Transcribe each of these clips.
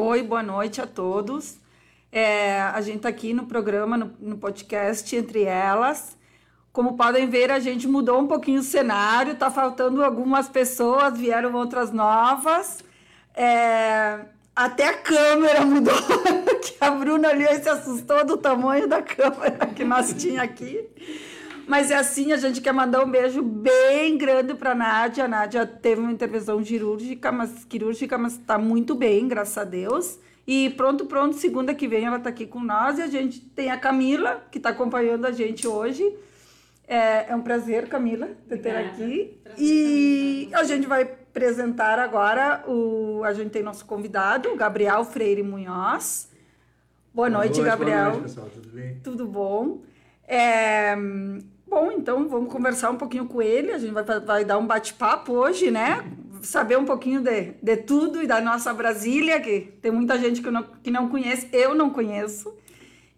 Oi, boa noite a todos. É, a gente está aqui no programa, no, no, podcast Entre Elas. Como podem ver, a gente mudou um pouquinho o cenário, está faltando algumas pessoas, vieram outras novas. É, até a câmera mudou, que a Bruna e se assustou do tamanho da câmera que nós tinha aqui. Mas é assim, a gente quer mandar um beijo bem grande para a Nádia. A Nádia teve uma intervenção cirúrgica, mas quirúrgica, mas está muito bem, graças a Deus. E pronto, pronto, segunda que vem ela está aqui com nós e a gente tem a Camila, que está acompanhando a gente hoje. É, é um prazer, Camila, de ter aqui. Prazer, e a gente vai apresentar agora o. A gente tem nosso convidado, o Gabriel Freire Munhoz. Boa, boa noite, noite, Gabriel. Boa noite, pessoal, tudo bem? Tudo bom. É, bom, então vamos conversar um pouquinho com ele. A gente vai, vai dar um bate-papo hoje, né? saber um pouquinho de, de tudo e da nossa Brasília, que tem muita gente que não, que não conhece, eu não conheço.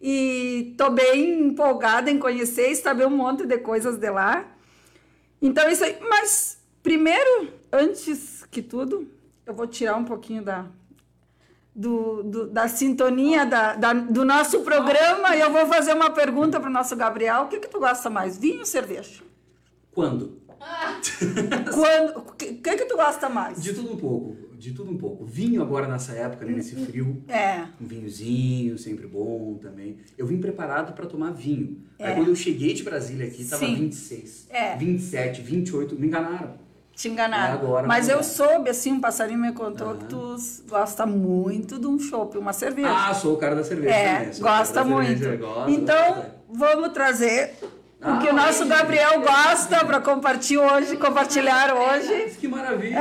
E tô bem empolgada em conhecer e saber um monte de coisas de lá. Então, isso aí. Mas, primeiro, antes que tudo, eu vou tirar um pouquinho da, do, do, da sintonia da, da, do nosso programa e eu vou fazer uma pergunta para o nosso Gabriel. O que, que tu gosta mais, vinho ou cerveja? Quando? Quando, o que, que tu gosta mais? De tudo um pouco, de tudo um pouco. Vinho agora nessa época, né, nesse frio. É. Um vinhozinho, sempre bom também. Eu vim preparado para tomar vinho. É. Aí quando eu cheguei de Brasília aqui, tava Sim. 26, é. 27, 28, me enganaram. Te enganaram. É agora, Mas eu soube, assim, um passarinho me contou uhum. que tu gosta muito de um chopp, uma cerveja. Ah, sou o cara da cerveja é, também. gosta muito. Cerveja, gosto, então, gosto. vamos trazer o que o nosso Gabriel gosta para compartilhar hoje, compartilhar hoje. Que maravilha!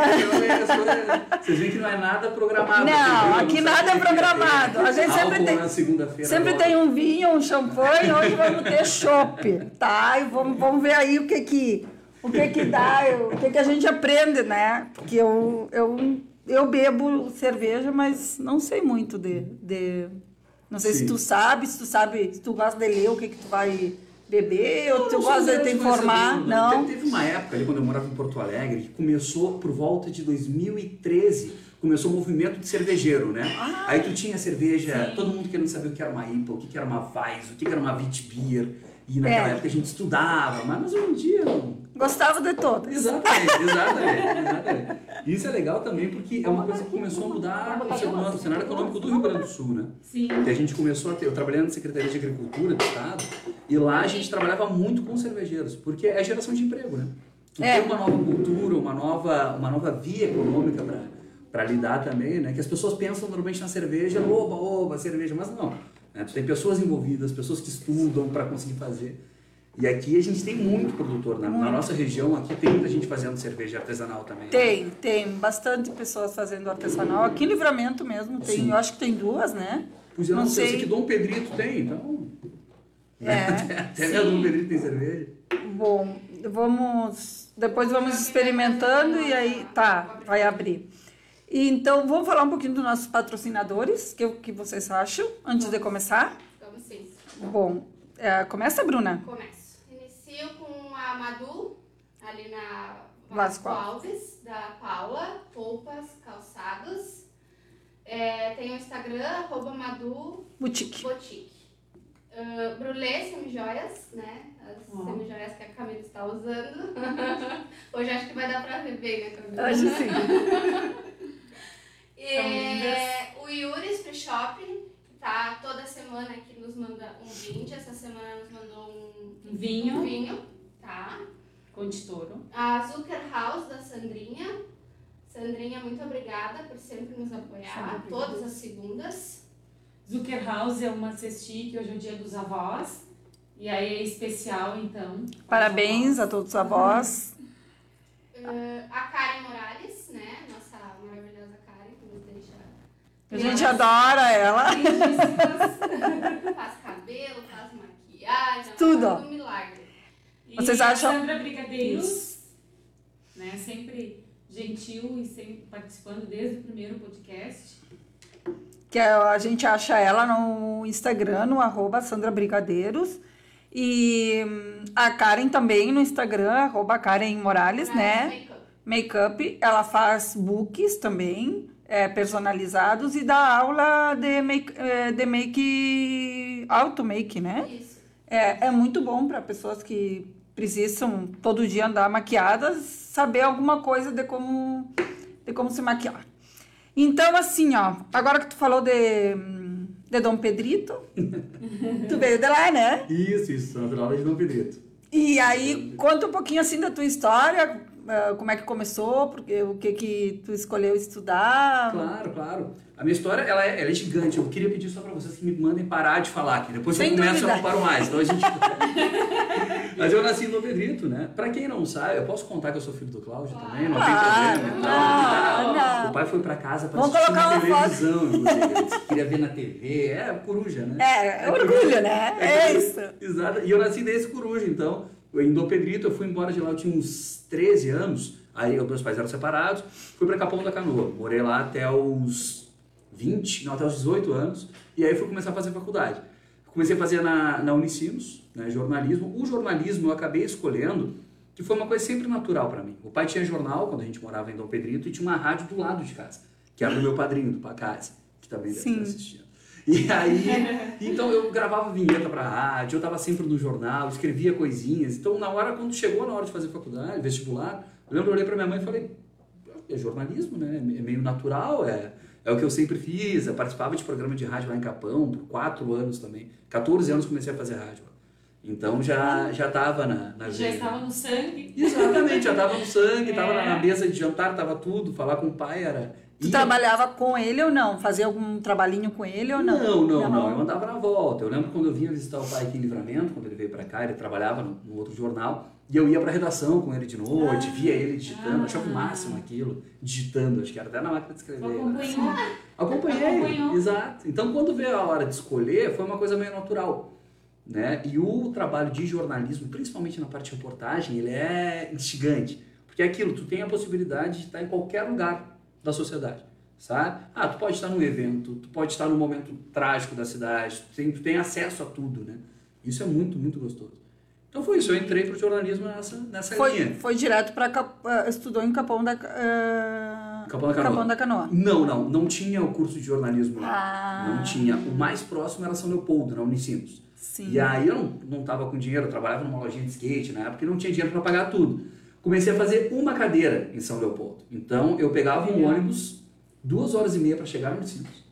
Vocês veem que não é nada programado. Não, aqui nada é programado. A gente sempre tem, sempre tem um vinho, um champanhe, hoje vamos ter chopp, tá? E vamos, vamos ver aí o que que, o que, que dá, o que, que a gente aprende, né? Porque eu, eu, eu bebo cerveja, mas não sei muito de... de não sei Sim. se tu sabe, se tu sabe, se tu gosta de ler, o que que tu vai beber ou tu gosta de te informar? Não. Teve uma época ali quando eu morava em Porto Alegre que começou por volta de 2013 começou o movimento de cervejeiro, né? Ah, Aí tu tinha cerveja, sim. todo mundo querendo saber o que era uma IPA, o que era uma Weiss, o que era uma Witbier. E naquela é. época a gente estudava, mas hoje em dia não. Gostava de todas. Exatamente, exatamente, exatamente. Isso é legal também porque é uma coisa que começou a mudar o cenário econômico do Rio Grande do Sul, né? Sim. Que a gente começou a ter, eu trabalhando na Secretaria de Agricultura do Estado, e lá a gente trabalhava muito com cervejeiros, porque é geração de emprego, né? Tu é. tem uma nova cultura, uma nova, uma nova via econômica para lidar também, né? Que as pessoas pensam normalmente na cerveja, oba, oba, cerveja, mas não. Né? Tu tem pessoas envolvidas, pessoas que estudam para conseguir fazer. E aqui a gente tem muito produtor. Na, na, nossa região aqui tem muita gente fazendo cerveja artesanal também. Né? Tem, né? tem. Bastante pessoas fazendo artesanal. Aqui em Livramento mesmo tem. Sim. Eu acho que tem duas, né? Pois eu não, não sei. sei. que Dom Pedrito tem, então... É, Até mesmo Dom Pedrito tem cerveja. Bom, vamos... Depois vamos experimentando e aí... Tá, vai abrir. Então, vamos falar um pouquinho dos nossos patrocinadores, que o que vocês acham, antes de começar? Vamos sim. Bom, é, começa, Bruna? Começo. A Madu, ali na Vasco Alves, da Paula, roupas, calçados. É, tem o Instagram, arroba Madu Boutique. Boutique. Uh, Brulé Semijoias, né? As uhum. semijoias que a Camila está usando. Hoje acho que vai dar pra ver bem, né, Camila? Acho sim. É, o Yuri's Free Shopping, que tá toda semana aqui nos manda um brinde. Essa semana nos mandou um vinho. Um vinho, tá? Conditouro. A Zucker House da Sandrinha. Sandrinha, muito obrigada por sempre nos apoiar, todas as segundas. Zucker House é uma cestinha que hoje é o dia dos avós. E aí é especial, então. Parabéns a todos os avós. Uh, a Karen Morales, né? Nossa maravilhosa a gente adora ela. faz cabelo, faz maquiagem, tudo. Faz um milagre. E Vocês acham? Sandra Brigadeiros, né, sempre gentil e sempre participando desde o primeiro podcast. Que a gente acha ela no Instagram, no arroba Sandra Brigadeiros. E hum, a Karen também no Instagram, arroba Karen Morales, né? Makeup. Make ela faz books também é, personalizados e dá aula de make, é, de make auto make, né? Isso. É, é muito bom para pessoas que precisam todo dia andar maquiadas saber alguma coisa de como de como se maquiar. Então assim, ó, agora que tu falou de de Dom Pedrito, tu veio de lá, né? Isso, isso, natural de Dom Pedrito. E aí conta um pouquinho assim da tua história, como é que começou, porque o que que tu escolheu estudar? Claro, claro. A minha história, ela é, ela é gigante. Eu queria pedir só para vocês que me mandem parar de falar aqui. Depois Sem eu começo, dúvida. eu não paro mais. Então a gente... Mas eu nasci em Pedrito, né? Pra quem não sabe, eu posso contar que eu sou filho do Cláudio também? Não tem Ah, problema. não, não. O pai foi pra casa pra Vamos assistir colocar na televisão, inclusive. Queria ver na TV. É, coruja, né? É, é orgulho, né? É isso. Exato. E eu nasci desse coruja, então. Eu, em Dom Pedrito, eu fui embora de lá, eu tinha uns 13 anos. Aí os meus pais eram separados. Fui pra Capão da Canoa. Morei lá até os 20, não, até os 18 anos. E aí fui começar a fazer faculdade. Comecei a fazer na, na Unicinos, né, jornalismo. O jornalismo eu acabei escolhendo, que foi uma coisa sempre natural para mim. O pai tinha jornal quando a gente morava em Dom Pedrito e tinha uma rádio do lado de casa, que era do meu padrinho, do Pacazzi, que também deve Sim. estar assistindo. E aí, então eu gravava vinheta pra rádio, eu tava sempre no jornal, escrevia coisinhas. Então, na hora, quando chegou na hora de fazer faculdade, vestibular, eu lembro, eu olhei pra minha mãe e falei, é jornalismo, né? É meio natural, é, é o que eu sempre fiz. Eu participava de programa de rádio lá em Capão, por quatro anos também. 14 anos comecei a fazer rádio. Então já, já tava na, na Já estava no sangue. Exatamente, já tava no sangue, tava na, É. na mesa de jantar, tava tudo. Falar com o pai era. Tu ia- trabalhava com ele ou não? Fazia algum trabalhinho com ele ou não? Não, não, não, Eu andava na volta. Eu lembro quando eu vinha visitar o pai aqui em Livramento, quando ele veio pra cá, ele trabalhava no, outro jornal, e eu ia pra redação com ele de noite, via ele digitando, Ah. achava o máximo aquilo, digitando, acho que era até na máquina de escrever. Né? acompanhou. Acompanhei, Acompanhou. exato. Então, quando veio a hora de escolher, foi uma coisa meio natural. Né? E o trabalho de jornalismo, principalmente na parte de reportagem, ele é instigante. Porque é aquilo, tu tem a possibilidade de estar em qualquer lugar da sociedade, sabe? Ah, tu pode estar num evento, tu pode estar num momento trágico da cidade, tu tem, tu tem acesso a tudo, né? Isso é muito, muito gostoso. Então foi isso, eu entrei pro jornalismo nessa, nessa Foi, linha. foi direto para estudou em Capão da ah, Capão da Canoa. Capão da Canoa. Não, não, não tinha o curso de jornalismo lá. Ah. Não tinha. O mais próximo era São Leopoldo, na Unicinos. Sim. E aí eu não, não tava com dinheiro, eu trabalhava numa lojinha de skate na época e não tinha dinheiro para pagar tudo. Comecei a fazer uma cadeira em São Leopoldo. Então eu pegava um ônibus duas horas e meia para chegar no Unicinos.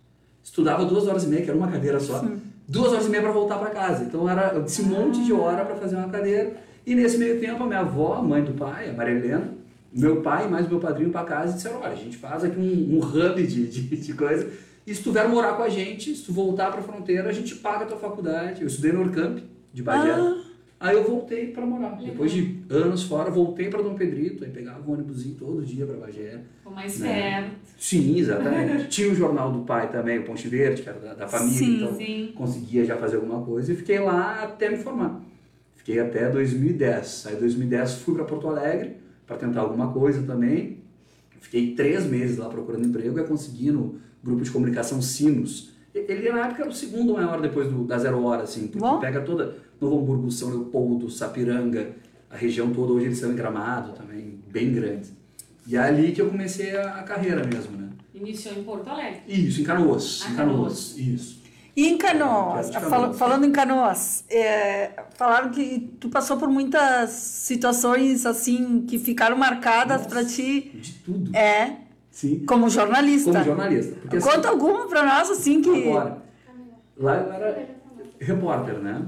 Estudava duas horas e meia, que era uma cadeira só. Duas horas e meia para voltar para casa. Então era esse monte de hora para fazer uma cadeira. E nesse meio tempo a minha avó, a mãe do pai, a Maria Helena, meu pai e mais meu padrinho para casa e disseram, olha, a gente faz aqui um, um hub de, de, de coisa. E se tu vier morar com a gente, se tu voltar para a fronteira, a gente paga a tua faculdade. Eu estudei no Orcamp, de Bagé. Ah. Aí eu voltei para morar. Depois de anos fora, voltei para Dom Pedrito, aí pegava o ônibusinho todo dia para Bagé. Ficou mais Né? perto. Sim, exatamente. Tinha o jornal do pai também, o Ponte Verde, que era da, da família, Sim, então sim. conseguia já fazer alguma coisa e fiquei lá até me formar. Fiquei até 2010. Aí em 2010 fui para Porto Alegre para tentar alguma coisa também. Fiquei três meses lá procurando emprego e consegui no grupo de comunicação Sinos. E- Ele na época era o segundo maior depois do, da Zero Hora, assim, porque Bom. pega toda Novo Hamburgo, São Leopoldo, Sapiranga, a região toda, hoje eles são em Gramado também, bem grandes. E é ali que eu comecei a, a carreira mesmo, né? Iniciou em Porto Alegre. Isso, em Canoas. Ah, em Canoas, isso. E em Canoas, fal- falando em Canoas, é, falaram que tu passou por muitas situações assim que ficaram marcadas para ti, De tudo. é, Sim. como jornalista. Como jornalista. Porque, assim, Conta alguma para nós assim que Agora, lá eu era repórter, né?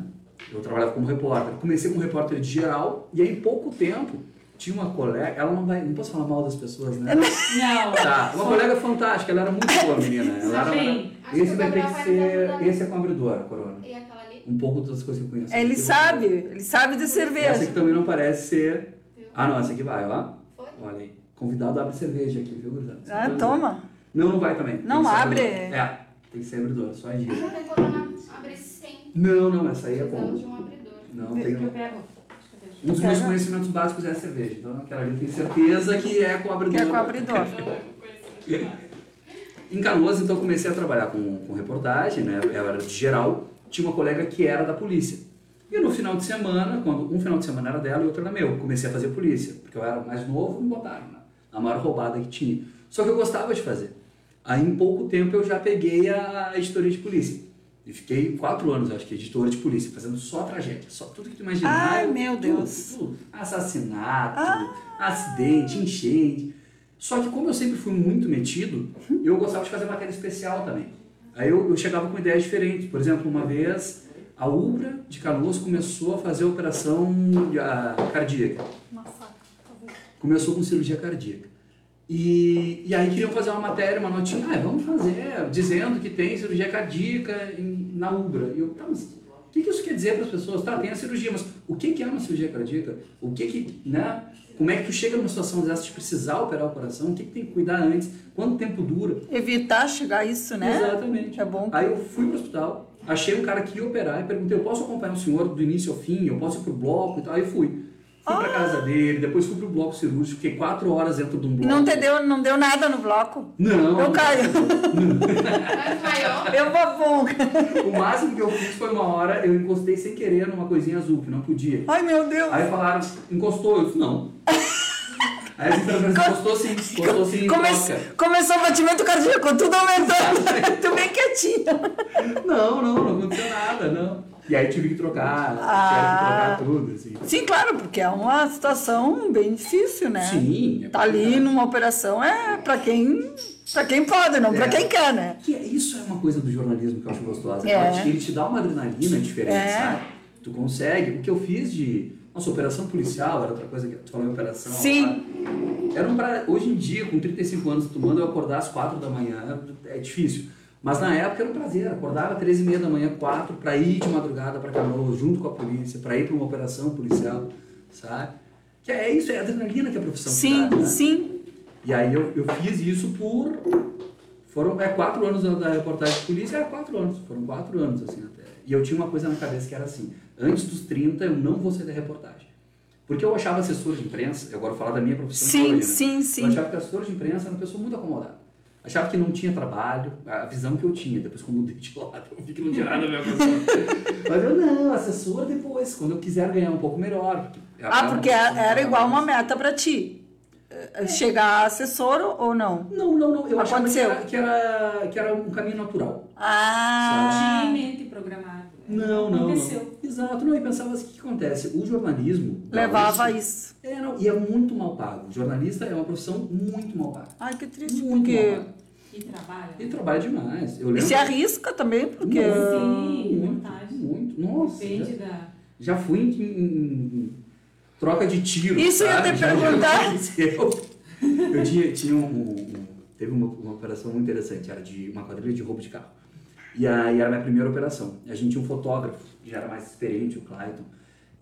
Eu trabalhava como repórter. Comecei como repórter de geral e aí em pouco tempo tinha uma colega, ela não vai, não posso falar mal das pessoas, né? Não. Tá, uma colega fantástica, ela era muito boa menina. Ela era, esse vai ter que ser, esse é com abridor, a corona. E aquela ali? Um pouco das coisas que eu conheço. ele Aqui, sabe, ele sabe de Essa cerveja. aqui também não parece ser. Ah, não, essa aqui vai, ó. Foi? Olha aí. Convidado abre cerveja aqui, viu, gurizada? Ah, toma. Não, não vai também. Não abre. É, tem que ser abridor, só a Mas tem abre sem. Não, não, essa aí é bom. de um abridor. Não, Eu tem. pego. Eu deixo. Um dos meus conhecimentos básicos é a cerveja. Então aquela ali tenho certeza que é com abridor. Que é com abridor. Em Canoas, então, eu comecei a trabalhar com, com reportagem, né? Eu era de geral. Tinha uma colega que era da polícia. E no final de semana, quando um final de semana era dela e outro era meu, comecei a fazer polícia. Porque eu era mais novo, me botaram na, na maior roubada que tinha. Só que eu gostava de fazer. Aí em pouco tempo eu já peguei a editoria de polícia. E fiquei quatro anos, acho que, editora de polícia, fazendo só tragédia, só tudo que tu imaginar. Ai, eu- meu tudo, Deus. tudo. Assassinato, Ah. acidente, enchente. Só que como eu sempre fui muito metido, eu gostava de fazer matéria especial também. Aí eu, eu chegava com ideias diferentes. Por exemplo, uma vez a Ubra de Canoas começou a fazer a operação cardíaca. Começou com cirurgia cardíaca. E, e aí queriam fazer uma matéria, uma notinha, ah, vamos fazer, dizendo que tem cirurgia cardíaca em- na Ubra. E eu, tá, mas o que, que isso quer dizer para as pessoas? Tá, tem a cirurgia, mas o que, que é uma cirurgia cardíaca? O que que, né? Como é que tu chega numa situação dessa de precisar operar o coração? O que, que tem que cuidar antes? Quanto tempo dura? Evitar chegar a isso, né? Exatamente. É bom. Aí eu fui pro hospital, achei um cara que ia operar e perguntei, eu posso acompanhar o senhor do início ao fim? Eu posso ir pro bloco e tal? Aí fui. Fui pra casa dele, depois fui pro bloco cirúrgico, fiquei quatro horas dentro de um bloco. não te deu, não deu nada no bloco? Não. Eu caio. Eu vou bom. O máximo que eu fiz foi uma hora, eu encostei sem querer numa coisinha azul, que não podia. Ai, meu Deus. Aí falaram, encostou? Eu disse, não. Aí as enfermeiras encostou sim, encostou sim, Come- troca. Começou o batimento cardíaco, tudo aumentando. tu bem quietinho. Não, não, não aconteceu nada, não. E aí tive que trocar, Ah. tive que trocar tudo, assim. Sim, claro, porque é uma situação bem difícil, né? Sim. é Tá ali numa operação é pra quem, pra quem pode, não pra É. quem quer, né? Que é- isso é uma coisa do jornalismo que eu acho gostosa. É. Ele te dá uma adrenalina diferente, É. sabe? Tu consegue. O que eu fiz de. Nossa, operação policial era outra coisa que tu falou em operação. Sim. lá. Era um pra... Hoje em dia, com 35 anos, tu manda eu acordar às 4 da manhã, é difícil. Mas na época era um prazer. Acordava 13 e meia da manhã, 4, pra ir de madrugada pra Canoas, junto com a polícia, pra ir pra uma operação policial, sabe? Que é isso, é a adrenalina que a profissão Sim, dá, né? sim. E aí eu, eu fiz isso por. Foram é, quatro anos da, reportagem de polícia, é quatro anos. Foram quatro anos, assim, até. E eu tinha uma coisa na cabeça que era assim: antes dos 30 eu não vou sair da reportagem. Porque eu achava assessor de imprensa, eu agora vou falar da minha profissão Sim, hoje, né? sim, Eu sim. achava que assessor de imprensa era uma pessoa muito acomodada. Achava que não tinha trabalho, a visão que eu tinha. Depois, quando eu mudei de lado, eu vi que não tinha nada a ver com. Mas eu não, assessor depois, quando eu quiser ganhar um pouco melhor. porque é Ah, uma porque era que igual uma meta pra ti. Eh, Chegar a assessor ou não? Não, não, não. Eu achava que Aconteceu. era, que, era, que era um caminho natural. Ah, Tinha em mente programado. Não, não, Aconteceu. não. Exato, não. E pensava assim, o que acontece? O jornalismo... levava gaúcho, isso. É, não, e é muito mal pago. O jornalista é uma profissão muito mal paga. Ai, que triste, Muito porque... mal paga. E trabalha. Ele trabalha demais. Eu E lembro... se arrisca também, porque... Muito, Sim, muito, vontade. muito. Nossa, Depende já, da. já fui em, em- em troca de tiro. Isso eu ia sabe? te perguntar. aconteceu. Eu tinha, tinha um, um- Teve uma, uma operação muito interessante, era de uma quadrilha de roubo de carro. E aí era a minha primeira operação. A gente tinha um fotógrafo, que já era mais experiente, o Clayton.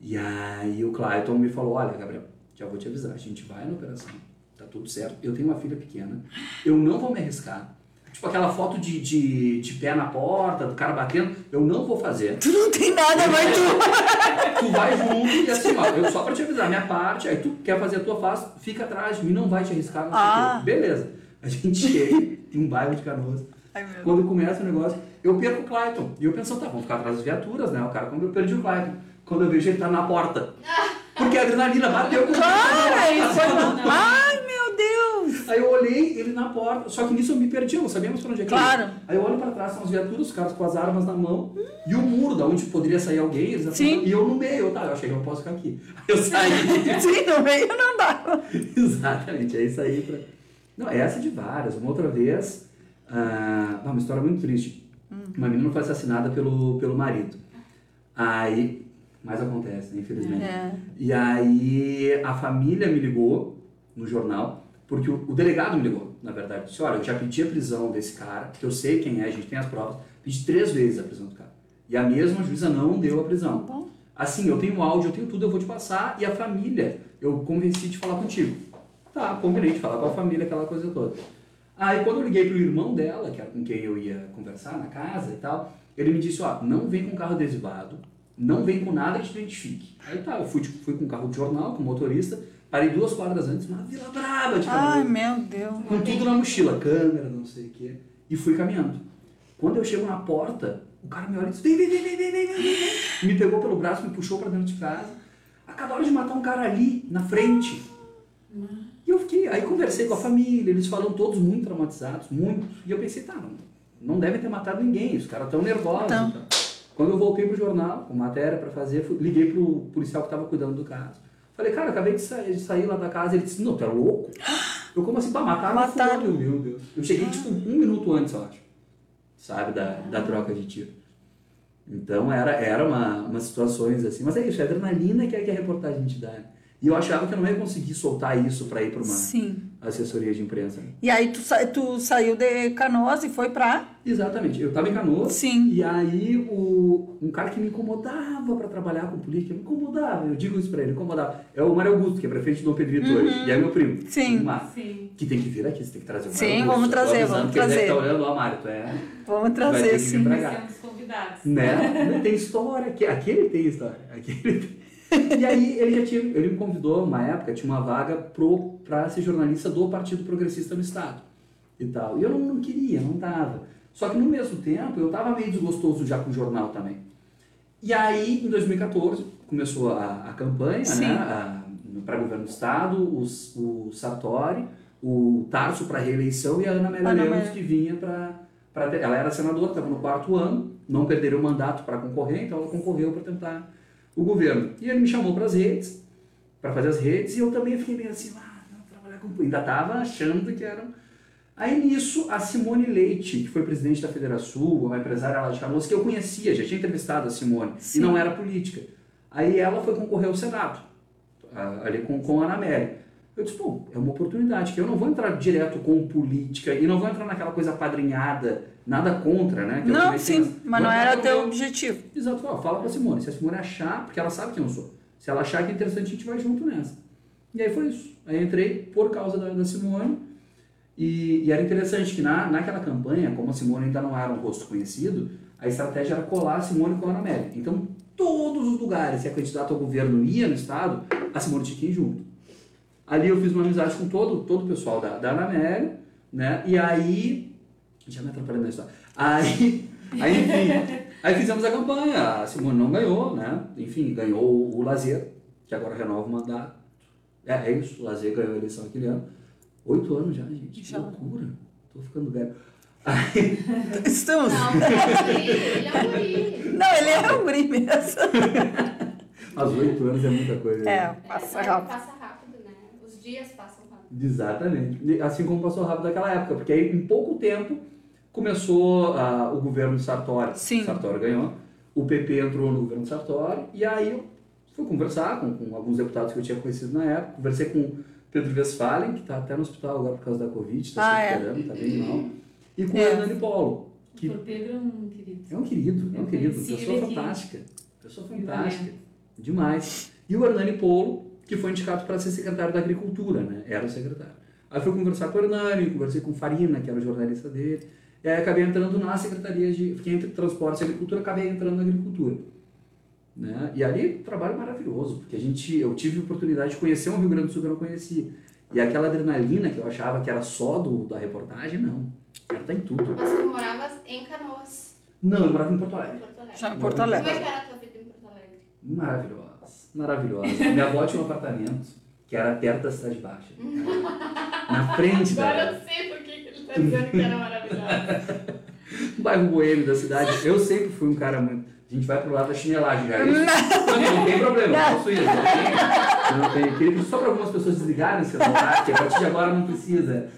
E aí o Clayton me falou, olha, Gabriel, já vou te avisar, a gente vai na operação, tá tudo certo. Eu tenho uma filha pequena, eu não vou me arriscar. Tipo aquela foto de, de, de pé na porta, do cara batendo, eu não vou fazer. Tu não tem nada, mas tu... Tu vai junto e assim, ó, eu só pra te avisar, minha parte, aí tu quer fazer a tua faz, fica atrás de mim, não vai te arriscar, não Ah. Beleza. A gente chega em um bairro de Canoas. Ai, Quando começa o negócio, eu perco o Clayton. E eu penso, tá, vamos ficar atrás das viaturas, né? O cara, quando eu perdi o Clayton, quando eu vejo ele tá na porta. Porque a adrenalina bateu com Claro, aí ele. foi... Ai, meu Deus! Aí eu olhei ele na porta, só que nisso eu me perdi, eu não sabia mais pra onde é que. Claro. Aí eu olho pra trás, são as viaturas, os caras com as armas na mão, e o muro, da onde poderia sair alguém, eles Sim. e eu no meio, eu, tá, eu achei que eu posso ficar aqui. Aí eu saí. Sim, no meio não dá. Exatamente, aí saí pra. Não, essa é de várias. Uma outra vez, ah, uma história muito triste. Uma menina foi assassinada pelo, pelo marido. Aí, mas acontece, né, infelizmente. É. E aí a família me ligou no jornal, porque o, o delegado me ligou, na verdade. Disse, olha, eu já pedi a prisão desse cara, que eu sei quem é, a gente tem as provas. Pedi três vezes a prisão do cara. E a mesma juíza não deu a prisão. Bom. Assim, eu tenho áudio, eu tenho tudo, eu vou te passar. E a família, eu convenci de falar contigo. Tá, combinei de falar com a família, aquela coisa toda. Aí quando eu liguei pro irmão dela, que era com quem eu ia conversar na casa e tal, ele me disse, ó, não vem com carro adesivado, não vem com nada que te identifique. Aí tá, eu fui, tipo, fui com carro de jornal, com motorista, parei duas quadras antes, na Vila Braba de Ai, Canoas, meu Deus. com tudo na mochila, câmera, não sei o quê, e fui caminhando. Quando eu chego na porta, o cara me olha e diz, vem, vem, vem, vem, vem, vem, vem, vem. Me pegou pelo braço, me puxou pra dentro de casa. Acabaram de matar um cara ali, na frente. E eu fiquei, aí conversei com a família, eles falam todos muito traumatizados, muito. E eu pensei, tá, não, não devem ter matado ninguém, os caras estão nervosos. Então. Então. Quando eu voltei pro jornal, com matéria para fazer, fui, liguei pro policial que estava cuidando do caso. Falei, cara, acabei de sair, de sair lá da casa. Ele disse, não, tu é louco? Eu, como assim? Pá, mataram, Mataram. fulano, meu Deus. Eu cheguei, tipo, um minuto antes, eu acho. Sabe, da, da troca de tiro. Então, era, era uma, umas situações assim. Mas é isso, é adrenalina que é que a reportagem te dá. né? E eu achava que eu não ia conseguir soltar isso para ir para uma Sim. assessoria de imprensa. E aí tu, sa- tu saiu de Canoas e foi pra... Exatamente. Eu estava em Canoas. Sim. E aí, o, um cara que me incomodava para trabalhar com política, me incomodava, eu digo isso para ele, incomodava. É o Mário Augusto, que é prefeito de Dom Pedrito hoje, e é meu primo. Uhum. Sim. Sim. Que tem que vir aqui, você tem que trazer o Mário Sim, Augusto. vamos trazer, vamos que ele deve trazer. estar olhando, ó, Mário, tu é... Vamos Vai ter trazer, que vir sim. pra Nós cá. temos convidados. Né? Não tem história, aqui- aquele tem história. Aquele tem. E aí ele já tinha, ele me convidou uma época, tinha uma vaga pro, pra ser jornalista do Partido Progressista no Estado e tal. E eu não, não queria, não tava. Só que no mesmo tempo eu tava meio desgostoso já com o jornal também. E aí, em 2014, começou a, a campanha, Sim. né? Para governo do Estado, os, o Sartori, o Tarso para reeleição e a Ana Amélia Lemos que vinha para ela era senadora, estava no quarto ano, não perderia o mandato para concorrer, então ela concorreu para tentar o governo. E ele me chamou para as redes, para fazer as redes, e eu também fiquei meio assim, ah, não, trabalhar com... Ainda estava achando que era... Aí nisso, a Simone Leite, que foi presidente da Federação, uma empresária lá de Canoas, que eu conhecia, já tinha entrevistado a Simone, Sim. e não era política. Aí ela foi concorrer ao Senado, ali com, com a Ana Amélia. Eu disse, pô, é uma oportunidade, que eu não vou entrar direto com política e não vou entrar naquela coisa padrinhada, nada contra, né? que Não, sim, mas não era entrar teu objetivo. Exato, ó, fala pra Simone. Se a Simone achar, porque ela sabe quem eu sou. Se ela achar que é interessante, a gente vai junto nessa. E aí foi isso. Aí entrei por causa da, da Simone. E, e era interessante que na, naquela campanha, como a Simone ainda não era um rosto conhecido, a estratégia era colar a Simone com a Ana Amélia. Então, todos os lugares que a candidata ao governo ia no estado, a Simone tinha que ir junto. Ali eu fiz uma amizade com todo, todo o pessoal da, da Ana Amélia, né? E aí. Já me atrapalhando na história. Aí, aí enfim, aí fizemos a campanha. A Simone não ganhou, né? Enfim, ganhou o Lazer, que agora renova o mandato. É, é isso, o Lazer ganhou a eleição aquele ano. Oito anos já, gente. Que loucura. Tô ficando velho. Aí, Estamos... Não, ele é um guri, é guri. Não, ele é um guri mesmo. mas oito anos é muita coisa. né? É, passa É, rápido. Passa rápido, né? Os dias passam rápido. Exatamente. Assim como passou rápido naquela época, porque aí em pouco tempo começou ah, o governo de Sartori. Sim. Sartori ganhou. O PP entrou no governo de Sartori e aí eu fui conversar com, com alguns deputados que eu tinha conhecido na época. Conversei com o Pedro Westphalen, que está até no hospital agora por causa da Covid, está Ah, se é. recuperando, está bem mal. E com É. o Hernani Polo, O que Dr. Pedro é um querido. é um querido, é um querido, pessoa ele aqui. fantástica. Pessoa fantástica. Demais. E o Hernani Polo, que foi indicado para ser secretário da Agricultura, né? Era o secretário. Aí fui conversar com o Hernani, conversei com o Farina, que era o jornalista dele. E aí acabei entrando na Secretaria de... Fiquei entre Transportes e Agricultura, acabei entrando na Agricultura. Né? E ali, trabalho maravilhoso, porque a gente, eu tive a oportunidade de conhecer um Rio Grande do Sul que eu não conhecia. E aquela adrenalina que eu achava que era só do, da reportagem, não. Ela tá em tudo. Mas tu moravas em Canoas, Não, eu morava em Porto Alegre. em Porto Alegre. Já em Porto Como Alegre. é que era a tua vida Alegre? Maravilhosa, maravilhosa. Minha avó tinha um apartamento que era perto da Cidade Baixa. Na frente Agora da eu sei por que ele tá dizendo que era maravilhoso. bairro boêmio da cidade. Eu sempre fui um cara muito. A gente vai pro lado da chinelagem já. Não, não tem problema, eu posso ir. Não tem, não. Queria pedir só para algumas pessoas desligarem o celular, que a partir de agora não precisa.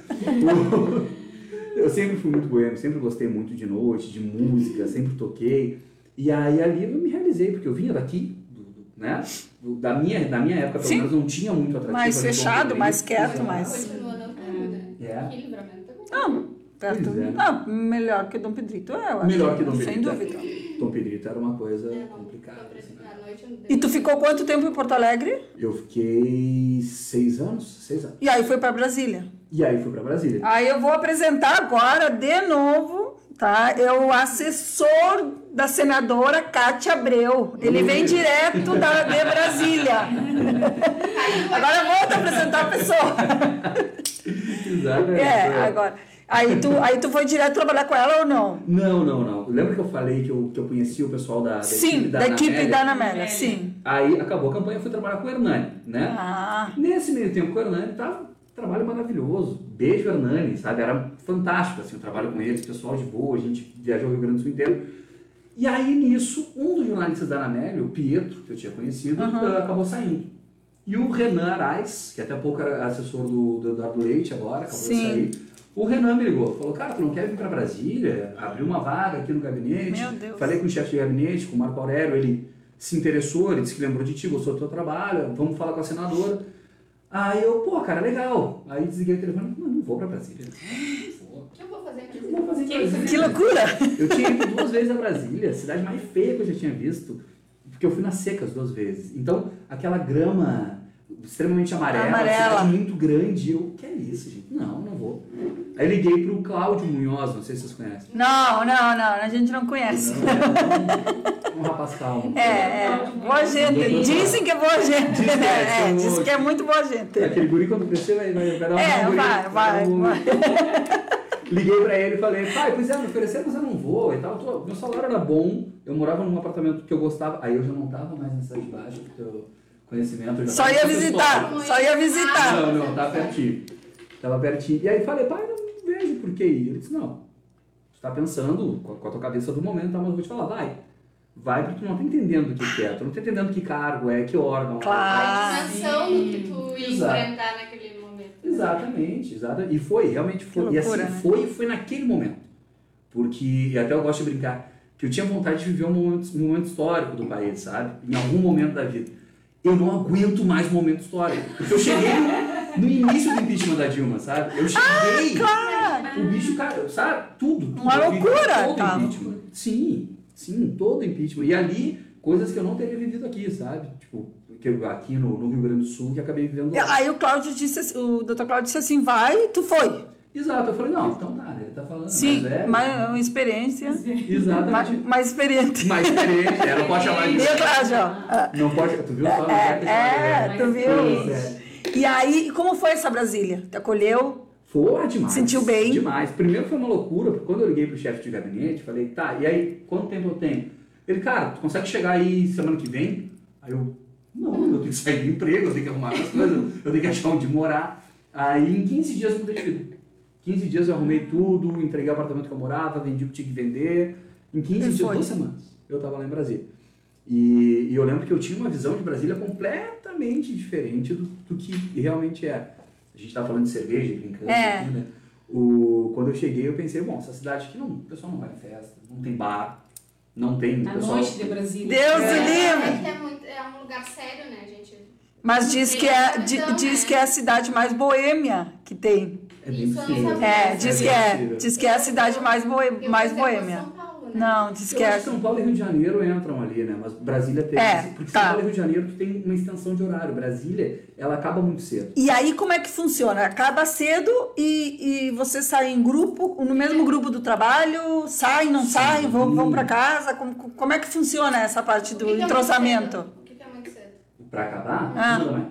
Eu sempre fui muito boêmio, sempre gostei muito de noite, de música, sempre toquei. E aí ali eu me realizei, porque eu vinha daqui, do- do- né? Do- Da minha, da minha época, pelo Sim. menos não tinha muito atrativo. Mais fechado, mais quieto, mais-? É. Que livramento também. Não, perto. É. Não, melhor que Dom Pedrito, é, eu acho. Melhor que Dom Sem Pedrito, é. dúvida. Dom Pedrito era uma coisa É, complicada. assim, noite E tu ficou quanto tempo em Porto Alegre? Eu fiquei seis anos, seis anos. E aí foi pra Brasília. E aí fui pra Brasília. Aí eu vou apresentar agora, de novo, tá? É o assessor da senadora Cátia Abreu. Ele vem direto da, de Brasília. Agora eu vou te apresentar a pessoa. Exatamente. É, agora. Aí tu, aí tu foi direto trabalhar com ela ou não? Não, não, não. Lembra que eu falei que eu, que eu conhecia o pessoal da, da Sim, equipe da equipe da Amélia? Ana Amélia, Amélia. sim. Aí acabou a campanha, eu fui trabalhar com o Hernani, né? Ah, Nesse meio tempo com o Hernani, tava, trabalho maravilhoso. Beijo, Hernani, sabe? Era fantástico, assim, o trabalho com eles, pessoal de boa, a gente viajou o Rio Grande do Sul inteiro. E aí, nisso, um dos jornalistas da Anamélia, o Pietro, que eu tinha conhecido, uhum. acabou saindo. E o Renan Arais, que até pouco era assessor do, do Eduardo Leite agora, acabou Sim. de sair. O Renan me ligou, falou, cara, tu não quer vir para Brasília? Abriu uma vaga aqui no gabinete. Meu Deus. Falei com o chefe de gabinete, com o Marco Aurélio, ele se interessou, ele disse que lembrou de ti, gostou do teu trabalho, vamos falar com a senadora. Aí eu, pô, cara, legal. Aí desliguei o telefone, não, não vou para Brasília. O que eu vou fazer fazer que, Brasília? que loucura! Eu tinha ido duas vezes a Brasília, a cidade mais feia que eu já tinha visto, porque eu fui nas secas duas vezes. Então, aquela grama extremamente amarela, Amarela. cidade muito grande. Eu, que é isso, gente? Não, não Aí liguei pro Cláudio Munhoz, não sei se vocês conhecem. Não, não, não, a gente não conhece. Não, é um, um rapaz calmo. É, é, boa gente. Dizem que é boa gente. Diz, é, é, diz que é muito boa gente. É aquele guri quando crescer vai, vai, vai dar uma É, vai, vai, vai. Liguei pra ele e falei, pai, pois é, me ofereceram, mas eu não vou e tal. Meu salário era bom, eu morava num apartamento que eu gostava. Aí eu já não tava mais na cidade baixa, porque eu conhecimento. só ia visitar, só ia visitar. Não, não, tá pertinho. Tava pertinho. E aí falei, pai, não vejo por que ir. Ele disse, não, tu tá pensando com a tua cabeça do momento, tá, mas eu vou te falar, vai. Vai porque tu não tá entendendo o que, que é, tu não tá entendendo que cargo é, que órgão. Claro. A dimensão do que tu ia enfrentar naquele momento. Exatamente, exatamente. E foi, realmente foi. Loucura, e assim, né? foi e foi naquele momento. Porque, até eu gosto de brincar, que eu tinha vontade de viver um momento, um momento histórico do país, sabe? Em algum momento da vida eu não aguento mais momento histórico. Porque eu cheguei no, início do impeachment da Dilma, sabe? Eu cheguei. Ah, claro. O bicho, cara, sabe? Tudo. tudo Uma loucura. Todo tá. impeachment. Sim, sim, todo impeachment. E ali, coisas que eu não teria vivido aqui, sabe? Tipo, que eu, aqui no, no, Rio Grande do Sul, que acabei vivendo lá. Aí o Cláudio disse, o doutor Cláudio disse assim, vai, tu foi. Exato, eu falei, não, então tá, ele tá falando. Sim, mas é mais uma experiência. Exatamente. Mais, mais experiente. Mais experiente, é, não pode chamar de. Meu Cláudio, ó. Não pode, tu viu só? É, é, é tu viu? E aí, como foi essa Brasília? Te acolheu? Foi demais. Sentiu bem? Demais. Primeiro foi uma loucura, porque quando eu liguei pro chefe de gabinete, falei, tá, e aí, quanto tempo eu tenho? Ele, cara, tu consegue chegar aí semana que vem? Aí eu, não, eu tenho que sair do emprego, eu tenho que arrumar as coisas, eu tenho que achar onde morar. Aí em 15 dias eu mudei de vida. 15 dias eu arrumei tudo, entreguei o apartamento que eu morava, vendi o que tinha que vender. Em 15 dias, duas semanas, eu estava lá em Brasília. E, e, eu lembro que eu tinha uma visão de Brasília completamente diferente do, do que realmente é. A gente estava falando de cerveja, brincando, é. aqui, né? O, quando eu cheguei, eu pensei, bom, essa cidade aqui não, o pessoal não vai em festa, não tem bar, não tem. A pessoal... noite de Brasília. Deus é, livre! É, é, muito, é um lugar sério, né, gente? Mas diz que, é, diz né? que é a cidade mais boêmia que tem. É bem. É, diz que é, diz que é a cidade mais, boê, mais boêmia. Né? Não, diz que é. Acho que São Paulo e Rio de Janeiro entram ali, né? Mas Brasília tem. É, porque tá. São Paulo e Rio de Janeiro tu tem uma extensão de horário. Brasília, ela acaba muito cedo. E aí como é que funciona? Acaba cedo e, e você sai em grupo, no mesmo grupo do trabalho, sai, não sai, vão, vão para casa? Como, como é que funciona essa parte do O que que é entrosamento? cedo? O que que é muito cedo? Pra acabar, Ah. uma da manhã.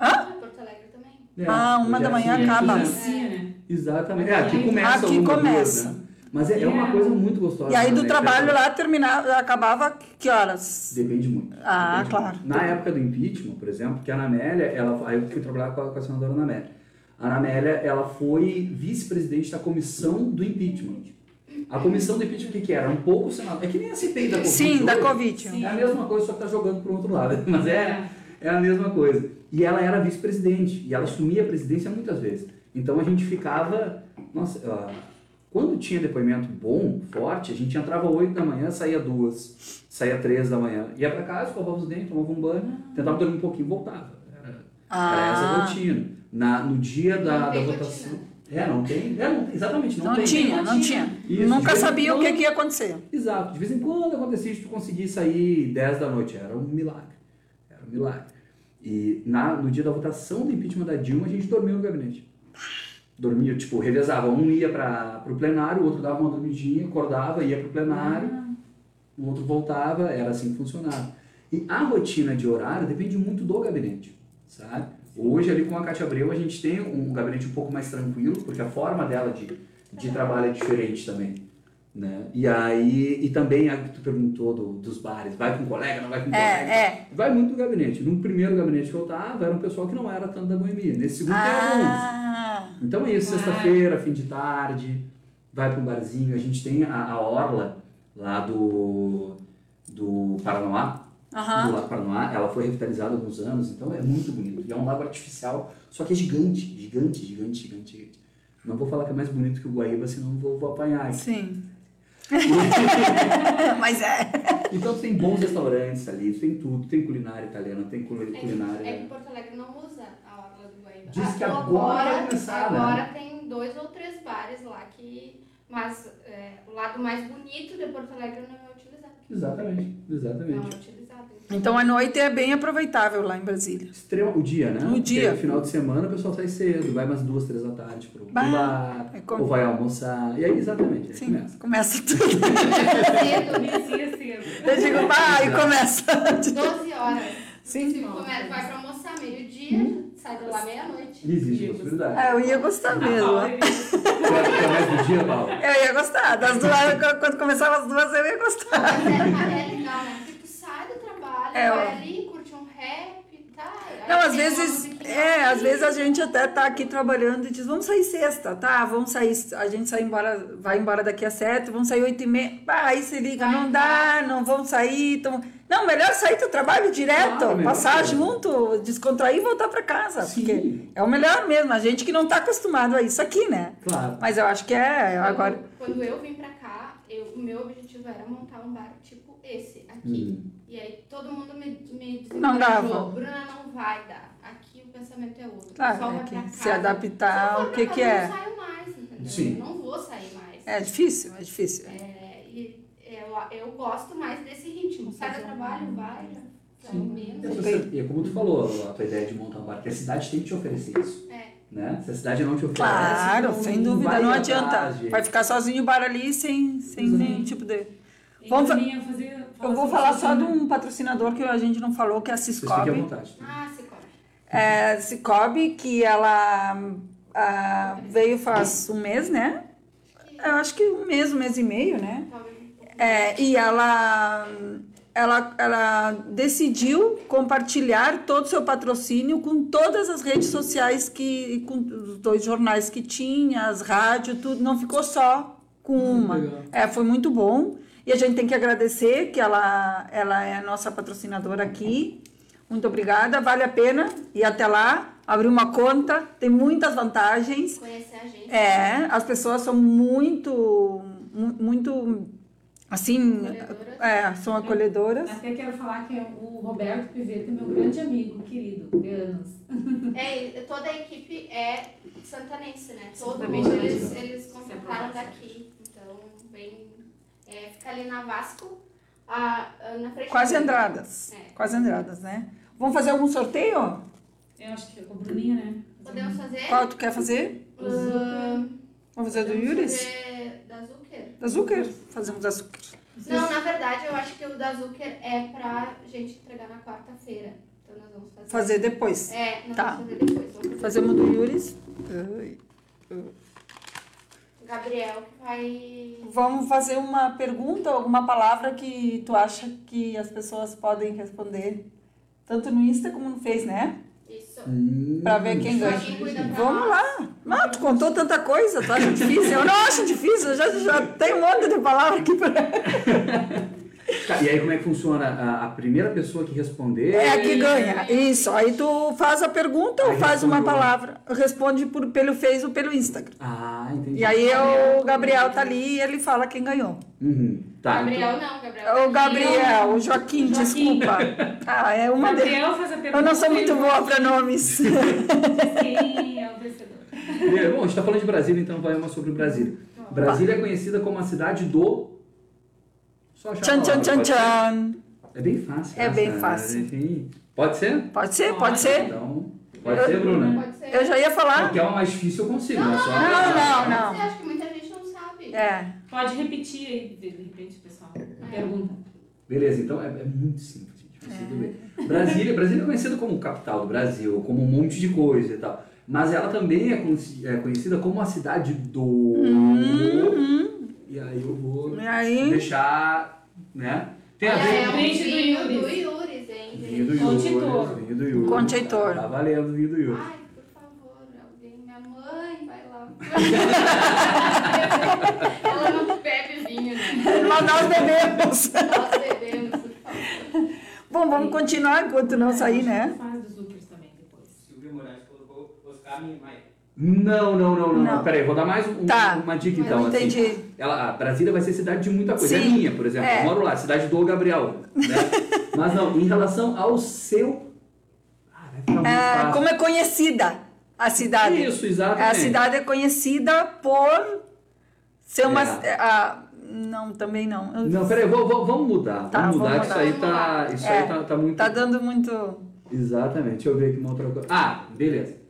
Hã? Porto Alegre também. É, Ah, uma da é manhã assim, acaba. né? Né? Exatamente. É, aqui começa Aqui começa. Duas, né? Mas é, é uma coisa muito gostosa. E aí do né? trabalho lá terminava, acabava que horas? Depende muito. Ah, Depende claro. muito. Na época do impeachment, por exemplo, que a Anamélia, ela, aí eu fui trabalhar com a, com a senadora Anamélia. A Anamélia, ela foi vice-presidente da comissão do impeachment. A comissão do impeachment, o que, que era? Um pouco o Senado. É que nem a CPI da Covid. Sim, da hoje. Covid. Sim. É a mesma coisa, só que tá jogando pro outro lado. Mas é, é a mesma coisa. E ela era vice-presidente. E ela assumia a presidência muitas vezes. Então a gente ficava. Nossa, quando tinha depoimento bom, forte, a gente entrava 8 da manhã, saía duas, saía 3 da manhã. Ia pra casa, escovava os dentes, tomava um banho, tentava dormir um pouquinho voltava. Era, era essa a Ah, rotina. Na, no dia da, Não da votação. rotina. É, não tem. É, não, exatamente, não, não tem. tinha, não tinha. Isso, Nunca de vez em sabia o que, que ia acontecer. Exato. De vez em quando acontecia de tu conseguir sair 10 da noite. Era um milagre. Era um milagre. E na, no dia da votação do impeachment da Dilma, a gente dormiu no gabinete. Dormia, tipo, revezava. Um ia para o plenário, o outro dava uma dormidinha, acordava, ia para o plenário, o outro voltava. Era assim que funcionava. E a rotina de horário depende muito do gabinete, sabe? Hoje, ali com a Cátia Abreu, a gente tem um gabinete um pouco mais tranquilo, porque a forma dela de, de trabalho é diferente também. Né? E aí, e também a que tu perguntou do, dos bares, vai com colega, não vai com colega? É, é. Vai muito no gabinete. No primeiro gabinete que eu tava, era um pessoal que não era tanto da boemia. Nesse segundo, tem alguns. Ah, Então é isso, Claro. sexta-feira, fim de tarde, vai para um barzinho. A gente tem a, a orla lá do, do Paranoá, do Aham. Lago Paranoá. Ela foi revitalizada há alguns anos, então é muito bonito. E é um lago artificial, só que é gigante, gigante, gigante, gigante, gigante. Não vou falar que é mais bonito que o Guaíba, senão vou, vou apanhar. Sim. Mas é. Então tem bons restaurantes ali, tem tudo, tem culinária italiana, tem culi- É que, é que culinária. Porto Alegre não usa a Orla do Guaíba. Diz que Ah, agora vai começar, né? Agora tem dois ou três bares lá que... Mas é, o lado mais bonito de Porto Alegre não é utilizado. Exatamente, Não exatamente. é utilizado. Então a noite é bem aproveitável lá em Brasília. Extrema, o dia, né? O dia. Porque final de semana o pessoal sai cedo, vai umas duas, três da tarde pro Bah, bar, é como- ou vai almoçar. E aí, exatamente, aí Sim, começa. começa tudo. Cedo, Inicia cedo. Eu digo, vai, começa. 12 horas. Sim. Se começa, vai pra almoçar meio-dia, sai de lá meia-noite. Existe possibilidade. É, eu ia gostar mesmo. Você vai ficar mais do dia, Paulo? Eu ia gostar. Das duas, quando começava as duas, eu ia gostar. Mas é, é legal, né? Porque tu sai do trabalho, É, vai ó. ali, curte um rap, tá? Aí Não, às vezes, é, ali. às vezes a gente até tá aqui trabalhando e diz, vamos sair sexta, tá? Vamos sair, a gente sai embora, vai embora daqui às sete, vamos sair oito e meia. Ah, aí se liga, não dá, não vamos sair. Então... Não, melhor sair do trabalho direto, passar junto, descontrair e voltar pra casa. Sim. Porque é o melhor mesmo, a gente que não tá acostumado a isso aqui, né? Claro. Mas eu acho que é, agora... Quando, quando eu vim pra cá, eu, o meu objetivo era montar um bar tipo esse, aqui. Hum. E aí todo mundo me, me Não dava. Bruna, não vai dar. Aqui o pensamento é outro. Claro, Só é vai pra casa. adaptar Se eu ao pra que que eu é. não saio mais, entendeu? Sim. Eu não vou sair mais. É difícil, é difícil. É, e eu, eu gosto mais desse ritmo. Sai do trabalho, vai, Sim. menos. E é como tu falou, a tua ideia de montar um bar, que a cidade tem que te oferecer isso. É. Né? Se a cidade não te oferece. Claro, não- sem dúvida, vai não adianta. atrás Vai ficar sozinho o bar ali sem, sem nenhum tipo de. Vamos fa- fazer, Eu vou falar só de um patrocinador que a gente não falou, que é a Vocês fiquem à Ciscobi. vontade. Ah, come. É, Cicobi, que ela ah, veio faz um mês, né? Eu acho que um mês, um mês e meio, né? Um. É, e ela, ela, ela decidiu compartilhar todo o seu patrocínio com todas as redes sociais, que, com os dois jornais que tinha, as rádios, tudo. Não ficou só com uma. legal. É, foi muito bom. E a gente tem que agradecer que ela, ela é a nossa patrocinadora aqui. Muito obrigada, vale a pena. E até lá, abrir uma conta, tem muitas vantagens. Conhecer a gente. É, as pessoas são muito, mu- muito, assim, Acolhedoras. é, são acolhedoras. Até quero falar que é o Roberto Piveta, meu grande amigo, querido, de anos. É, toda a equipe é santanense, né? Todo Exatamente. mundo eles, eles contrataram daqui. Então, bem. É, fica ali na Vasco, a, a- na frente Quase do- Andradas, É. quase Andradas, né? Vamos fazer algum sorteio? Eu acho que é com a Bruninha, né? Podemos fazer? Qual tu quer fazer? Ahn, Vamos fazer do Yuris? fazer da Zucker. Da Zucker? Fazemos da Zucker. Não, na verdade, eu acho que o da Zucker é pra gente entregar na quarta-feira. Então, nós vamos fazer. Fazer depois. É, nós Tá. vamos fazer depois. Vamos fazer Fazemos do Yuris. Ai. o Gabriel que vai. Vamos fazer uma pergunta, alguma palavra que tu acha que as pessoas podem responder, tanto no Insta como no Face, né? Isso. Hum, Pra ver quem ganha. Vamos lá. Não, tu contou tanta coisa, tu acha difícil? Eu não acho difícil, eu já, já tenho um monte de palavra aqui pra... Tá, e aí como é que funciona? A, a primeira pessoa que responder. É a que ganha. Isso, aí tu faz a pergunta ou Aí faz uma o- palavra. Responde por, pelo Face ou pelo Instagram. Ah, entendi. E aí o Gabriel tá ali e ele fala quem ganhou. Uhum. Tá, Gabriel então- não, Gabriel. O Gabriel, o Joaquim, Joaquim. desculpa. Ah, é O uma. Gabriel faz a pergunta. Eu não sou muito boa para nomes. Quem é o vencedor? É, Bom, a gente tá falando de Brasília, então vai uma sobre Brasília. Brasília é conhecida como a cidade do. Só Tchan, tchan, tchan, tchan. É bem fácil. É essa, bem né? fácil. Enfim, pode ser? Pode ser, Pode. pode ser. Então, pode ser, Bruna. Pode ser. Eu já ia falar. Porque é uma mais difícil, eu consigo, né? Só não, não, não. Você acha que muita gente não sabe. É. Pode repetir aí, de repente, pessoal. A pergunta. Beleza, então é, é muito simples, gente. Bem. Brasília, Brasília é conhecida como capital do Brasil, como um monte de coisa e tal. Mas ela também é é conhecida como a cidade do. Uhum. E aí eu vou E aí? deixar, né? Tem a Olha, ver é com vinho do hein, vinho do Yuri. Vinho do Yuri. Conte Toro. Tá valendo vinho do Yuri. Ai, por favor, alguém, minha mãe vai Ela não bebe vinho, né? Mas nós bebemos. Nós bebemos, por favor. Bom, vamos continuar enquanto não sair, né? Faz dos Upers também depois. Silvio Moraes colocou Oscar Niemeyer. Não, não, não, não. Não. Peraí, vou dar mais um- Tá. uma dica Mas então. assim. entendi. Ela, a Brasília vai ser cidade de muita coisa. É Sim. minha, por exemplo. É. Eu moro lá, cidade do Gabriel. Né? Mas não, em relação ao seu. Ah, vai ficar muito É, como é conhecida a cidade? Isso, exatamente. A cidade é conhecida por ser uma. É. ah, não, também não. Eu- Não, peraí, vou- vou- vamos mudar. Tá, vamos mudar, vamos que isso aí mudar. tá. Isso É, aí tá, tá muito. Tá dando muito. Exatamente. Deixa eu ver aqui uma outra coisa. Ah, beleza.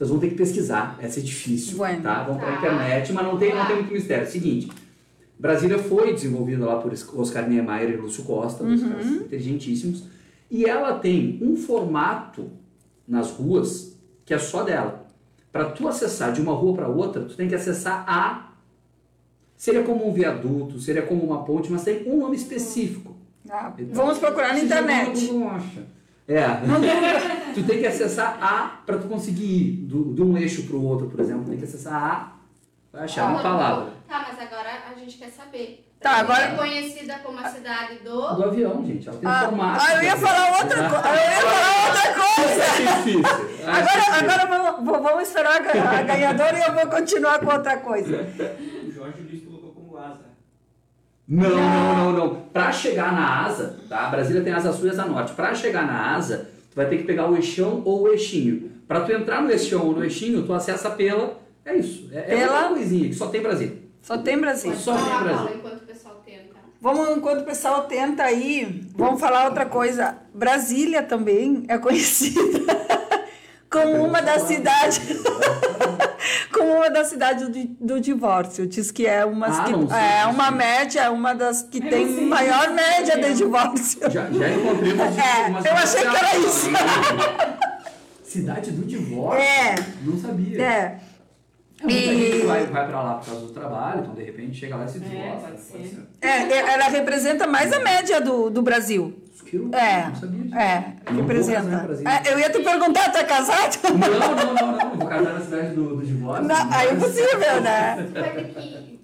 Vocês vão ter que pesquisar. Essa é difícil. Bueno. Tá? Vão pra Tá. internet, mas não tem, não tem muito mistério. Seguinte. Brasília foi desenvolvida lá por Oscar Niemeyer e Lúcio Costa, dois Uhum. caras inteligentíssimos. E ela tem um formato nas ruas que é só dela. Para tu acessar de uma rua para outra, tu tem que acessar a. Seria como um viaduto, seria como uma ponte, mas tem um nome específico. Ah, vamos procurar na internet. Google, acha. É. tu tem que acessar A para tu conseguir ir do, de um eixo para o outro, por exemplo. Tem que acessar A, vai achar uma palavra. Tá, mas agora a gente quer saber. Tá, agora- É conhecida como a cidade do. Do avião, gente. Ela tem Ah, formato. ah, eu ia falar outra coisa. Eu ia falar outra coisa. É difícil. Ah, Agora, agora vamos, vamos esperar a ganhadora e eu vou continuar com outra coisa. O Jorge Luiz colocou como asa. Não, não, não, não. Pra chegar na asa, tá? A Brasília tem asa sul e asa norte. Pra chegar na asa, tu vai ter que pegar o eixão ou o eixinho. Pra tu entrar no eixão ou no eixinho, tu acessa pela. É isso. É, é Pela- uma coisinha que só tem Brasília. Só tem Brasil. Pode Só tem. Paula, enquanto o pessoal tenta. Vamos, enquanto o pessoal tenta aí, vamos falar outra coisa. Brasília também é conhecida como uma das cidades, uma das cidades do, do divórcio. Diz que é uma Ah, que, não é uma média, é uma das que Eu tem sei. maior média de divórcio. Já, já encontrei umas, É, eu achei que era isso. também. Cidade do divórcio? É. Não sabia. É. É, muita E- gente vai, vai pra lá por causa do trabalho, então de repente chega lá e se É, pode ser. É, ela representa mais a média do, do Brasil. Isso que eu É, não sabia disso. é, representa. É, eu ia te perguntar, tá casado? Não, não, não, não. Vou casar na cidade do, do divórcio. Não, aí é possível, né? Tu vai ter que,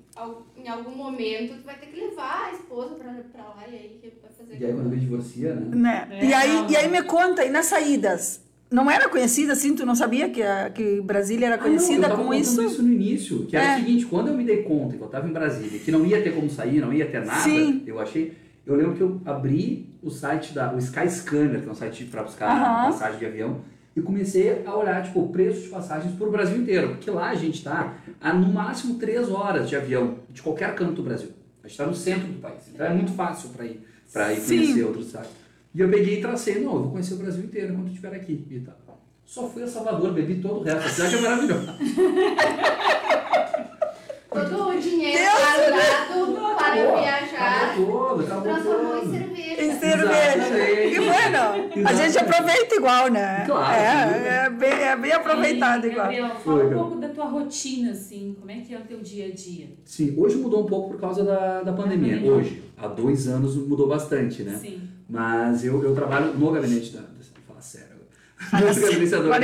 em algum momento, tu vai ter que levar a esposa pra, pra lá e aí que vai fazer. E aí quando vem divorcia, né? Né? É, e, aí, não. e aí me conta, e nas saídas? Não era conhecida assim? Tu não sabia que, a, que Brasília era Ah, não, conhecida eu tava como contando isso? no início, que era É. o seguinte, quando eu me dei conta que eu tava em Brasília, que não ia ter como sair, não ia ter nada, Sim. eu achei, eu lembro que eu abri o site da, o Skyscanner, que é um site para buscar Aham. passagem de avião, e comecei a olhar, tipo, o preço de passagens pro Brasil inteiro, porque lá a gente tá a no máximo três horas de avião, de qualquer canto do Brasil. A gente tá no centro do país, então é muito fácil para ir, para ir Sim. conhecer outros sites. E eu peguei e tracei, não, eu vou conhecer o Brasil inteiro enquanto eu estiver aqui e tal. Só fui a Salvador, bebi todo o resto. A cidade é maravilhosa. Todo o dinheiro guardado para viajar Acabou todo, acabou transformou em todo. cerveja. Em cerveja. Que bueno. A gente aproveita igual, né? Claro, É, é, bem, é bem aproveitado E, igual. Gabriel, Oi, fala um pouco da tua rotina, assim, como é que é o teu dia a dia? Sim, hoje mudou um pouco por causa da, da pandemia. pandemia. Hoje, há dois anos mudou bastante, né? Sim. Mas eu, eu trabalho no gabinete da.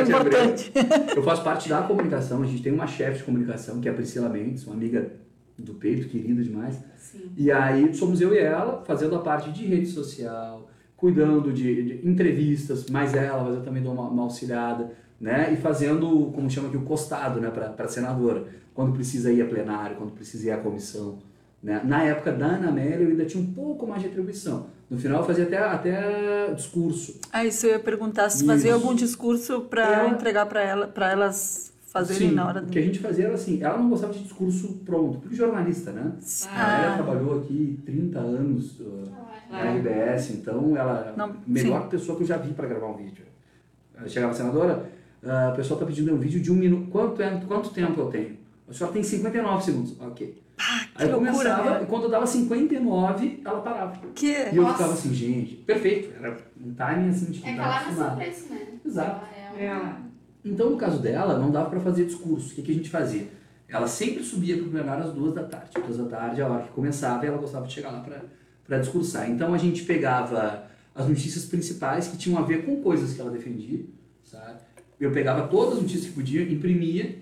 Tia Abreu. importante. Eu faço parte da comunicação. A gente tem uma chefe de comunicação, que é a Priscila Mendes, uma amiga do peito, querida demais. Sim. E aí somos eu e ela fazendo a parte de rede social, cuidando de, de entrevistas, mais ela, mas eu também dou uma, uma auxiliada, né? E fazendo, como chama aqui, o costado, né, para senadora, quando precisa ir a plenário, quando precisa ir à comissão. Né? Na época da Ana Amélia eu ainda tinha um pouco mais de atribuição. No final eu fazia até, até discurso. Ah, isso eu ia perguntar se fazia Isso. algum discurso para Ela- entregar para ela, para elas fazerem Sim, na hora O do. que a gente fazia era assim, ela não gostava de discurso pronto, porque jornalista, né? A Ah. Amélia trabalhou aqui 30 anos uh, na Ah. RBS, então ela Não, melhor pessoa que eu já vi para gravar um vídeo. Ela Chegava a senadora, ah, a pessoa está pedindo um vídeo de um minuto. Quanto, tempo- quanto tempo eu tenho? A senhora tem 59 segundos. Ok. Ah, Aí eu loucura, começava, né? e quando eu dava 59, ela parava. Que... E eu Nossa. ficava assim, gente, perfeito. Era um timing assim de É que dar ela nasceu acostumado. né? Exato. Ela é uma... Então, no caso dela, não dava para fazer discurso. O que, que a gente fazia? Ela sempre subia para o plenário às duas da tarde. Duas da tarde é a hora que começava e ela gostava de chegar lá para discursar. Então, a gente pegava as notícias principais que tinham a ver com coisas que ela defendia, sabe? Eu pegava todas as notícias que podia, imprimia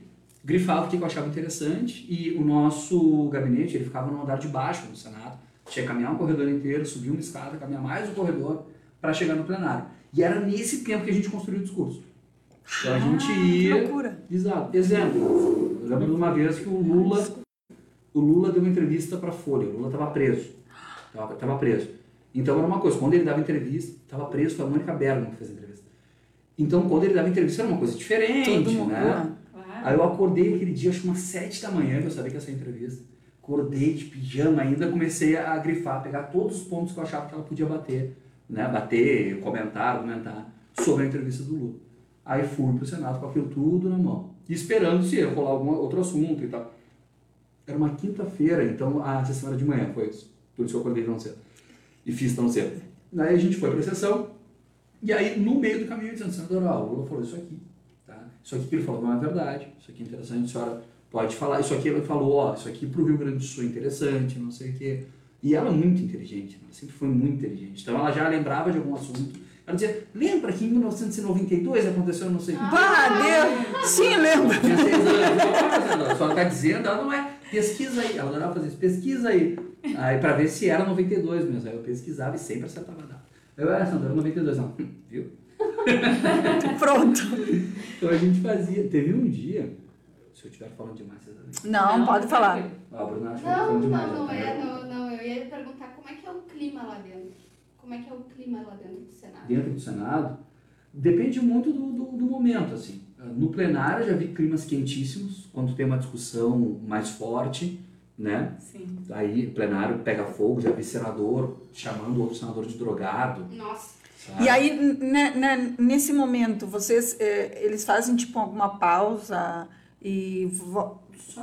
grifava o que eu achava interessante e o nosso gabinete ele ficava no andar de baixo no Senado. Tinha que caminhar um corredor inteiro, subir uma escada, caminhar mais um corredor para chegar no plenário. E era nesse tempo que a gente construiu o discurso. Então a gente Ah, Que ia. loucura. Exato. Exemplo, eu lembro de uma vez que o Lula, o Lula deu uma entrevista para a Folha. O Lula estava preso. Estava preso. Então era uma coisa, quando ele dava entrevista, estava preso, foi a Mônica Bergman que fez a entrevista. Então quando ele dava entrevista era uma coisa diferente, mundo. né? Aí eu acordei aquele dia, acho que umas sete da manhã, que eu sabia que ia ser entrevista. Acordei de pijama ainda, comecei a grifar, pegar todos os pontos que eu achava que ela podia bater, né? Bater, comentar, argumentar sobre a entrevista do Lula. Aí fui pro Senado com aquilo tudo na mão. Esperando se ia rolar algum outro assunto e tal. Era uma quinta-feira, então a sessão era de manhã, foi isso. Por isso que eu acordei tão cedo. E fiz tão cedo. Daí a gente foi pra sessão, e aí no meio do caminho, dizendo, senador, o Lula falou isso aqui. Isso aqui que ele falou não é verdade, isso aqui é interessante, a senhora pode falar. Isso aqui ele falou, ó, isso aqui pro Rio Grande do Sul é interessante, não sei o quê. E ela é muito inteligente, ela sempre foi muito inteligente. Então ela já lembrava de algum assunto. Ela dizia, lembra que em 1992 aconteceu não sei o quê? Bah, Deus. Sim, lembro. Tinha seis anos. "Ah, senadora, A senhora está dizendo, ela não é. Pesquisa aí. Ela adorava fazer isso. Pesquisa aí. Aí pra ver se era 92 mesmo. Aí eu pesquisava e sempre acertava a data. Eu era, senadora, 92 não. Viu? Pronto. Então a gente fazia. Teve um dia. Se eu estiver falando demais, vocês vão Não, pode falar. Ah, a Bruna acha que eu tô Não, demais. não, não né? é. Não, não, eu ia perguntar como é que é o clima lá dentro. Como é que é o clima lá dentro do Senado? Dentro do Senado, depende muito do, do, do momento, assim. No plenário eu já vi climas quentíssimos, quando tem uma discussão mais forte, né? Sim. Aí o plenário pega fogo, já vi senador chamando outro senador de drogado. Nossa. Sabe? E aí, né, né, nesse momento, vocês, eh, eles fazem tipo alguma pausa e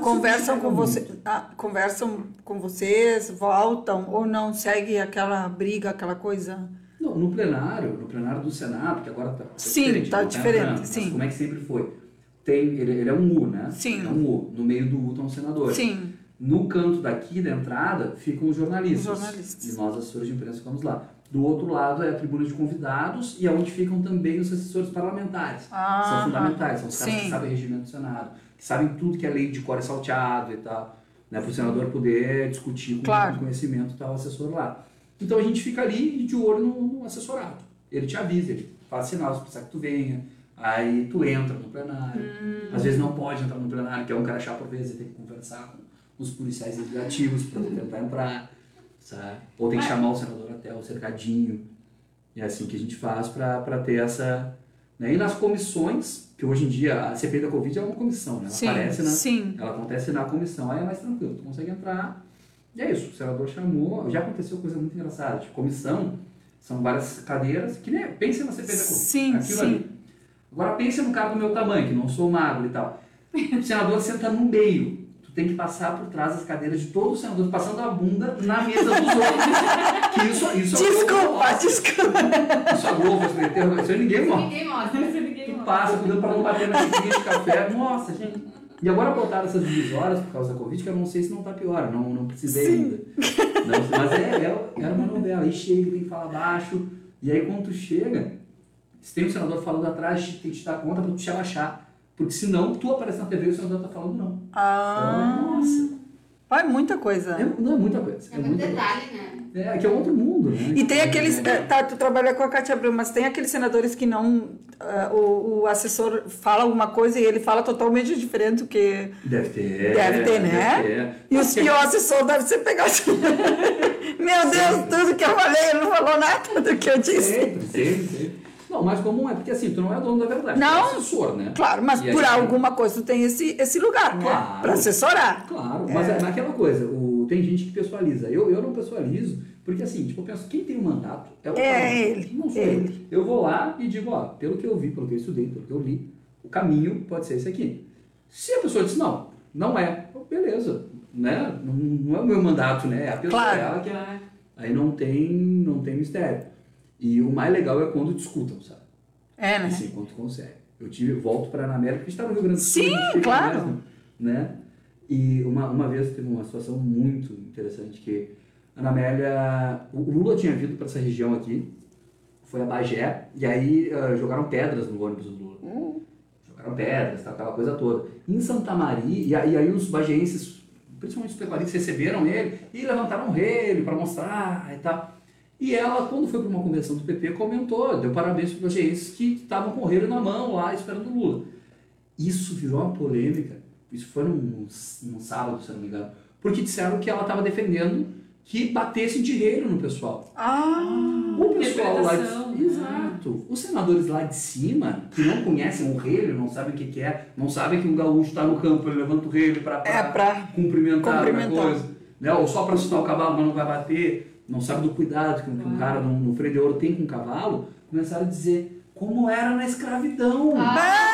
conversam com você, ah, conversam com vocês, voltam ou não segue aquela briga, aquela coisa? Não, no plenário, no plenário do Senado, que agora tá, tá Sim, tá não diferente, mas sim. como é que sempre foi? Tem, ele, ele é um U, né? Sim. É um U. No meio do U estão os senadores. Sim. No canto daqui da entrada ficam os jornalistas. Os jornalistas. E nós, assessores de imprensa, ficamos lá. Do outro lado é a tribuna de convidados e é onde ficam também os assessores parlamentares. Ah, são fundamentais, são os caras sim. que sabem o regimento do Senado, que sabem tudo que é lei de core salteado e tal, né, para o senador poder discutir com Claro. muito conhecimento tal assessor lá. Então a gente fica ali de olho no, no assessorado. Ele te avisa, ele faz sinal se precisar que tu venha, aí tu entra no plenário. Hum. Às vezes não pode entrar no plenário, que é um crachá por vez, você tem que conversar com os policiais legislativos para tentar entrar, sabe? Ou tem que chamar o senador até o cercadinho. É assim que a gente faz para ter essa. Né? E nas comissões, que hoje em dia a CPI da Covid é uma comissão, né? Ela Sim, aparece na, sim. ela acontece na comissão, aí é mais tranquilo, tu consegue entrar. E é isso, o senador chamou, já aconteceu coisa muito engraçada. Tipo, comissão, são várias cadeiras, que nem. Pensa na CPI da Covid. Sim, aquilo sim. ali. Agora pense no cara do meu tamanho, que não sou magro e tal. O senador senta no meio. Tem que passar por trás das cadeiras de todos os senadores, passando a bunda na mesa dos outros. Que isso, isso Globo Desculpa, mostra. desculpa. Isso a Globo, isso interrogação, isso ninguém mostra. Ninguém mostra. Você ninguém Tu mostra. passa, cuidando pra não bater na xícara de café. Nossa, gente. E agora botaram essas divisórias por causa da Covid, que eu não sei se não tá pior, não, não precisei Sim. ainda. Não, mas é, é, era uma novela, aí chega, tem que falar baixo, e aí quando tu chega, se tem um senador falando atrás, tem que te dar conta pra tu te abaixar. Porque senão tu aparece na TV e o senador tá falando não. Ah, Nossa, vai muita coisa. é, não é muita coisa. É muito muita detalhe, né? coisa. É, que é outro mundo, né? E tem aqueles. É, Tá, tu trabalha com a Cátia Abreu, mas tem aqueles senadores que não. ah, o, o assessor fala alguma coisa e ele fala totalmente diferente do que. Deve ter. Deve ter, né? deve ter. E, os, o assessor deve ser pegado. Meu Deus, tudo que eu falei, ele não falou nada do que eu disse. Sempre, sempre, sempre. Não, mas comum é porque assim, tu não é dono da verdade, Não. tu é assessor, né? Claro, mas E por aí- alguma coisa tu tem esse, esse lugar, né? Claro. Pra assessorar. Claro, mas é naquela coisa, o, tem gente que pessoaliza. Eu, eu não pessoalizo, porque assim, tipo, eu penso, quem tem um mandato é o É cara. ele, Não sou ele. eu. Eu vou lá e digo, ó, pelo que eu vi, pelo que eu estudei, pelo que eu li, o caminho pode ser esse aqui. Se a pessoa diz, não, não é, beleza, né? Não, não é o meu mandato, né? É a pessoa Claro. ela que é. Aí não tem, não tem mistério. E o mais legal é quando discutam, sabe? É, né? Assim, quando consegue. Eu tive, volto para a porque a gente estava no Rio Grande do Sul. Sim, fica claro. mesmo, né? E uma, uma vez teve uma situação muito interessante que a Ana Amélia, o Lula tinha vindo para essa região aqui, foi a Bagé, e aí ah, jogaram pedras no ônibus do Lula. eram pedras, tá, aquela coisa toda. Em Santa Maria, e aí, e aí os bagienses, principalmente os pecuaristas, receberam ele e levantaram ele para mostrar e tal. E ela, quando foi para uma convenção do PP, comentou, deu parabéns para os bagienses que estavam com o na mão lá esperando o Lula. Isso virou uma polêmica, isso foi num, num sábado, se não me engano, porque disseram que ela estava defendendo que batesse de no pessoal. Ah, O pessoal lá de... né? Exato. Os senadores lá de cima, que não conhecem o rei, não sabem o que, que é, não sabem que um gaúcho está no campo, ele levanta o rei para é cumprimentar, cumprimentar. coisa. Né? Ou só para assustar o cavalo, mas não vai bater. Não sabe do cuidado que, um- que um cara no, freio de ouro tem com o cavalo. Começaram a dizer como era na escravidão.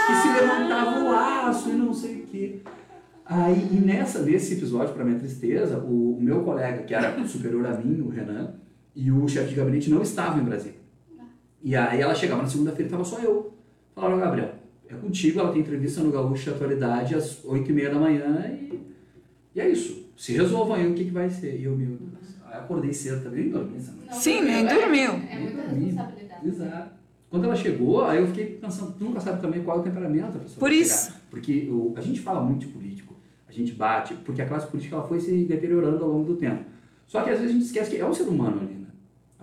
Que se levantava o laço e não sei o quê. Aí, e nessa, nesse episódio, para minha tristeza, o, o meu colega, que era superior a mim, o Renan, e o chefe de gabinete não estavam em Brasília. E aí ela chegava na segunda-feira, estava só eu. Falaram, Gabriel, é contigo, ela tem entrevista no Gaúcho Atualidade às oito e meia da manhã e, e é isso. Se resolvam aí o que, que vai ser. E eu, meu acordei cedo também, nem dormi essa noite. Sim, nem é- dormiu. É muita Nem responsabilidade. Exato. Quando ela chegou, aí eu fiquei pensando, tu nunca sabe também qual é o temperamento da pessoa. Por isso. chegar. Porque o, a gente fala muito de político, a gente bate, porque a classe política ela foi se deteriorando ao longo do tempo. Só que às vezes a gente esquece que é um ser humano ali, né?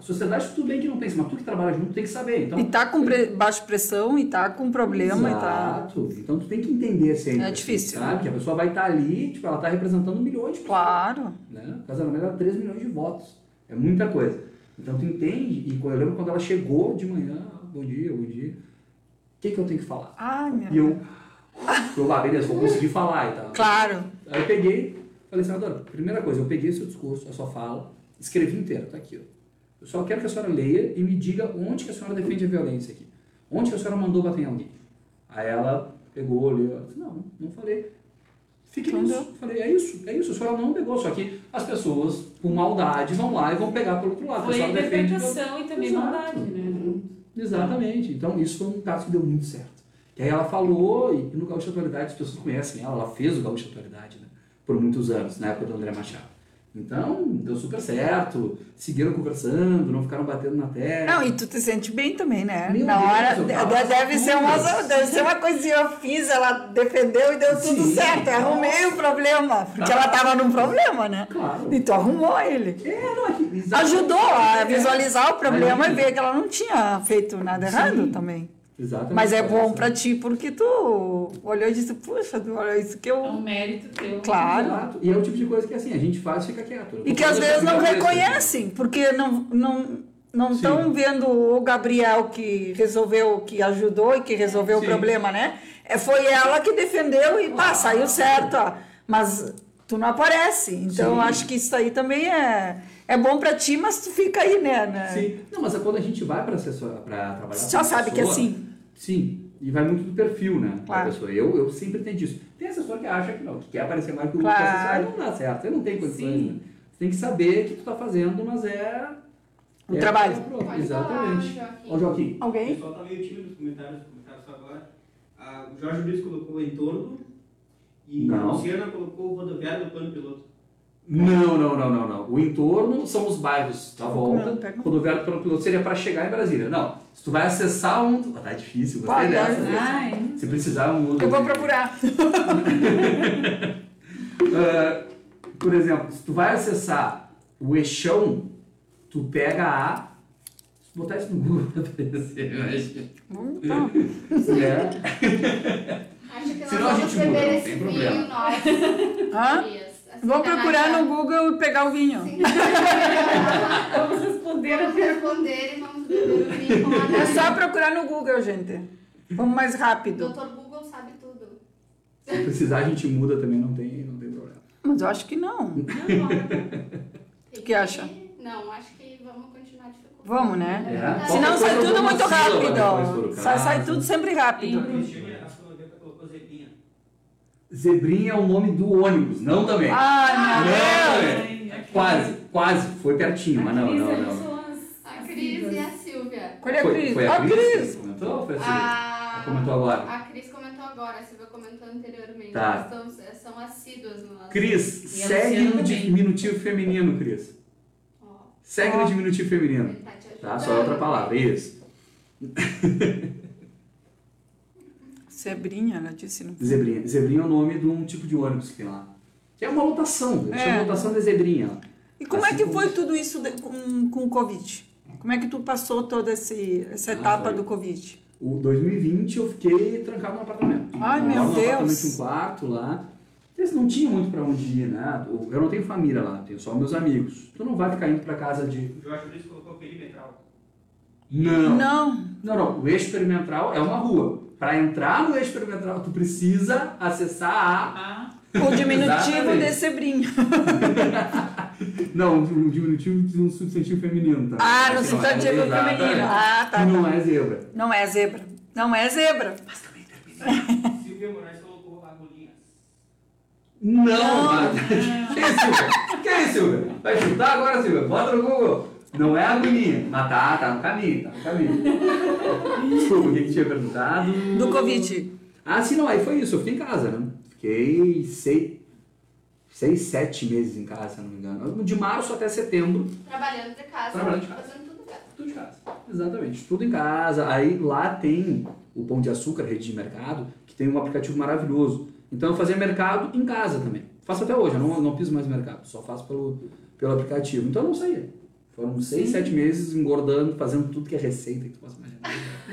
A sociedade, tudo bem que não pensa, mas tu que trabalha junto tem que saber. Então, E tá com pre... baixa pressão e tá com problema e tá. Exato. Então tu tem que entender sempre. É difícil. Sabe? Que a pessoa vai estar ali, tipo, ela está representando milhões de pessoas. Claro. Né? Casamento era 3 milhões de votos. É muita coisa. Então tu entende, e eu lembro quando ela chegou de manhã, bom dia, bom dia, o que, que eu tenho que falar? Ai, meu. E eu, eu, ah, beleza, vou conseguir falar e tal. Claro. Aí eu peguei, falei, senadora, primeira coisa, eu peguei o seu discurso, a sua fala, escrevi inteiro, tá aqui, ó. Eu só quero que a senhora leia e me diga onde que a senhora defende a violência aqui. Onde que a senhora mandou bater em alguém. Aí ela pegou, leu, não, não falei. Fique nisso. deu. Falei, é isso, é isso, a senhora não pegou. Só que as pessoas, por maldade, vão lá e vão pegar pelo outro lado. Foi a senhora defende- interpretação e também Exato. maldade, né? Exatamente. Então, isso foi um caso que deu muito certo. Que aí ela falou, e no Gaúcho Atualidade as pessoas conhecem ela, ela fez o Gaúcho Atualidade, né? Por muitos anos, na época do André Machado. Então, deu super certo, seguiram conversando, não ficaram batendo na terra. Não, e tu te sente bem também, né? Meu Na Deus, hora. de- deve, ser uma, tudo. deve ser uma coisinha eu fiz, ela defendeu e deu tudo Sim, certo. Eu arrumei o problema. Porque ela tava num problema, né? Claro. E tu arrumou ele. É, não, é que. Ajudou a É. visualizar o problema e ver que ela não tinha feito nada errado Sim. também. Exatamente. Mas é bom pra ti porque tu olhou e disse, puxa, tu olha isso que É um eu. mérito teu. Claro. Exato. E é o tipo de coisa que assim, a gente faz e fica quieto. Eu E que às vezes não reconhecem, porque não não não estão vendo o Gabriel que resolveu, que ajudou e que resolveu Sim. o problema, né? É, foi ela que defendeu e pá, Ah. saiu certo. ó. Mas tu não aparece. Então Sim. acho que isso aí também é, é bom pra ti, mas tu fica aí, né? né? Sim. Não, mas é quando a gente vai para trabalhar já sabe que é pessoa, assim. Sim, e vai muito do perfil, né? Da Claro. pessoa. Eu, eu sempre entendi isso. Tem assessor que acha que não, que quer aparecer mais que o Claro. outro assessor, não dá certo. Você não tem condições, Sim. né? Você tem que saber o que tu tá fazendo, mas é... O é trabalho. Exatamente. falar, Joaquim. Ó, Joaquim. O Alguém? pessoal tá meio tímido nos comentários, comentários só agora. Ah, o Jorge Luiz colocou o entorno e Não. a Luciana colocou o rodoviário do plano piloto. Não, não, não, não, não. O entorno são os bairros da Não, volta. um. Rodoviário pelo piloto seria para chegar em Brasília. Não. Se tu vai acessar um. Ah, tá difícil, gostei Pode, dessa. Ai, Se precisar, um outro. Eu vou procurar. Ah, por exemplo, se tu vai acessar o eixão, tu pega a. Botar isso no Google, vai aparecer, eu acho. Vamos, tá. É. Acho que nós Senão a gente muda, beber não esse tem problema. nós. Hã? Vou procurar no Google e pegar o vinho. Vamos responder Vamos responder e vamos beber o vinho É só procurar no Google, gente. Vamos mais rápido. Doutor Google sabe tudo. Se precisar, a gente muda também, não tem, não tem problema. Mas eu acho que não. Tem que acha? Não, acho que vamos continuar dificultando. Vamos, né? É. Senão sai tudo muito rápido. Sai, sai tudo sempre rápido. A Cristiane, a Sonoveta colocou Zebinha. Zebrinha é o nome do ônibus, não também. Ai, não, Deus. também. Quase, quase. Foi pertinho, mas não, Cris, não, ali não. são A Cris e a Silvia. Olha a Foi, Cris. foi a Cris, comentou ou foi a Silvia? A... Ela comentou agora. A Cris comentou agora, a Silvia comentou anteriormente. Tá. Elas estão- são assíduas no nosso. Cris, E a segue no diminutivo feminino, Cris. Segue no diminutivo feminino. ele tá te Tá? Só outra palavra, isso. Zebrinha, ela disse. Não. Zebrinha. Zebrinha é o nome de um tipo de ônibus que tem lá. É uma lotação, É. chamam lotação de zebrinha. E como é Assim que como- foi tudo isso de- com, com o Covid? Como é que tu passou toda esse, essa Ah, etapa foi. do Covid? O 2020 eu fiquei trancado no apartamento. Ai, Eu meu Deus. apartamento de um quarto lá. Eles não tinham muito pra onde ir, né? Eu não tenho família lá, tenho só meus amigos. Tu não vai ficar indo pra casa de. O Jorge Luiz colocou perimetral. Não. Não. Não, não. O eixo perimetral é uma rua. Pra entrar no eixo perimetral, tu precisa acessar a. Ah, O diminutivo Exatamente. de Zebrinha. Não, um diminutivo de um substantivo feminino, tá? Ah, no substantivo exatamente. feminino. Ah, tá. Que não tá. é zebra. Não é zebra. Não é zebra. Silvia Moraes colocou agulhinhas. Não! Não. mas- Que isso, Silvia? Que isso, Silvia? Vai chutar agora, Silvia? Bota no Google. Não é agulhinha, mas tá, tá no caminho, tá no caminho. Desculpa, o que que tinha perguntado? Do Covid. Ah, sim, não, aí foi isso, eu fiquei em casa, né? Fiquei seis, seis sete meses em casa, se eu não me engano. De março até setembro, Trabalhando de casa, Trabalhando de casa. fazendo tudo em casa. tudo de casa. Exatamente, tudo em casa. Aí lá tem o Pão de Açúcar, rede de mercado, que tem um aplicativo maravilhoso. Então eu fazia mercado em casa também. Faço até hoje, eu não, não piso mais mercado, só faço pelo, pelo aplicativo. Então eu não saía. Foram seis, sete meses engordando, fazendo tudo que é receita que tu possa imaginar.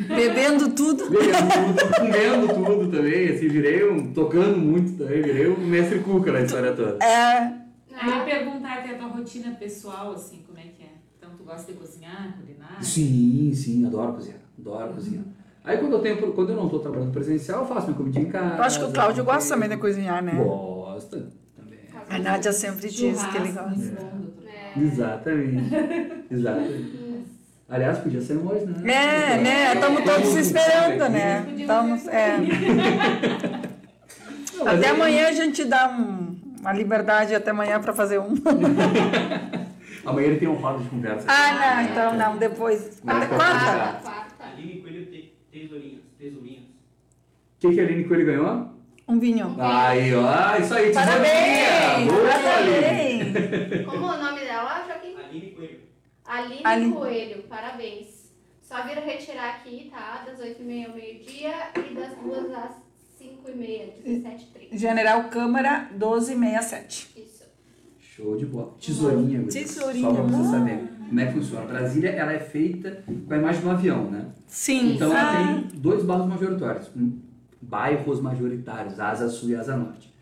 Bebendo tudo. Bebendo tudo, comendo tudo também, assim, virei um, tocando muito também, virei um mestre cuca na história toda. É. aí eu ia perguntar até a tua rotina pessoal, assim, como é que é? Então, tu gosta de cozinhar, culinar? Sim, sim, adoro cozinhar, adoro cozinhar. Aí quando eu, tenho, quando eu não estou trabalhando presencial, eu faço minha comidinha em casa. Eu acho que o Cláudio gosta também de cozinhar, né? Gosta também. A Nádia sempre diz que ele gosta. É. Exatamente. Exatamente. Aliás, podia ser hoje, né? É, né? Estamos todos esperando, aqui. né? Podia Estamos, ser é. Não, Até aí- amanhã a gente dá um- uma liberdade até amanhã para fazer um. Amanhã ele tem um roda de conversa. Ah, não, então não, depois. Mas Até pode quarta? ficar. quarta. Aline Coelho tesourinhas. Tesourinhas. O que, que a Aline Coelho ganhou? Um vinho. Aí, ó, isso aí, Parabéns! Boa! Parabéns! Como o nome dela, Joaquim? Aline Coelho. Aline Aline. Coelho, parabéns. Só vir retirar aqui, tá? Das 8h30 ao meio-dia e das 2 às 5h30, 17h30. General Câmara 1267. Isso. Show de bola. Tesourinha, Guri. Tesourinha. Só pra vocês Ah. saberem como é que funciona. Brasília, ela é feita com a imagem de um avião, né? Sim. Então ela Ah, tem dois bairros majoritários. Um, bairros majoritários, asa sul e asa norte.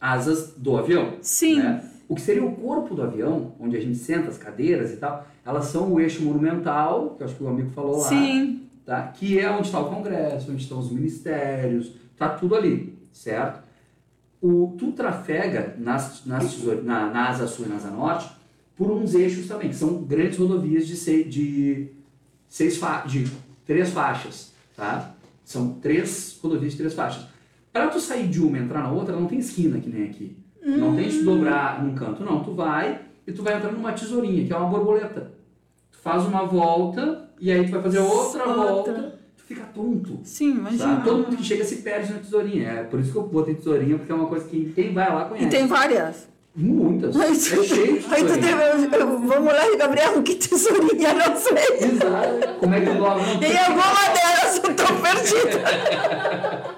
Asas do avião. Sim. né? O que seria o corpo do avião, onde a gente senta, as cadeiras e tal, elas são o eixo monumental, que eu acho que o amigo falou lá. Sim. Tá? Que é onde está o Congresso, onde estão os ministérios, tá tudo ali, certo? O, tu trafega nas, nas na, na asa sul e na asa norte por uns eixos também, que são grandes rodovias de, sei, de, seis fa de três faixas, tá? São três rodovias de três faixas. Para tu sair de uma e entrar na outra, não tem esquina que nem aqui. Não tem de tu dobrar num canto, não. Tu vai e tu vai entrar numa tesourinha, que é uma borboleta. Tu faz uma volta e aí tu vai fazer outra Outra. volta, tu fica tonto. Sim, Sabe? imagina. Todo mundo que chega se perde na tesourinha. É por isso que eu botei tesourinha, porque é uma coisa que quem vai lá conhece. E tem várias. Muitas. É Aí cheio de teve, eu- vamos lá, Gabriel, que tesourinha, não sei. Exato. Como é que tu dobra? Não, Em alguma delas eu tô perdida.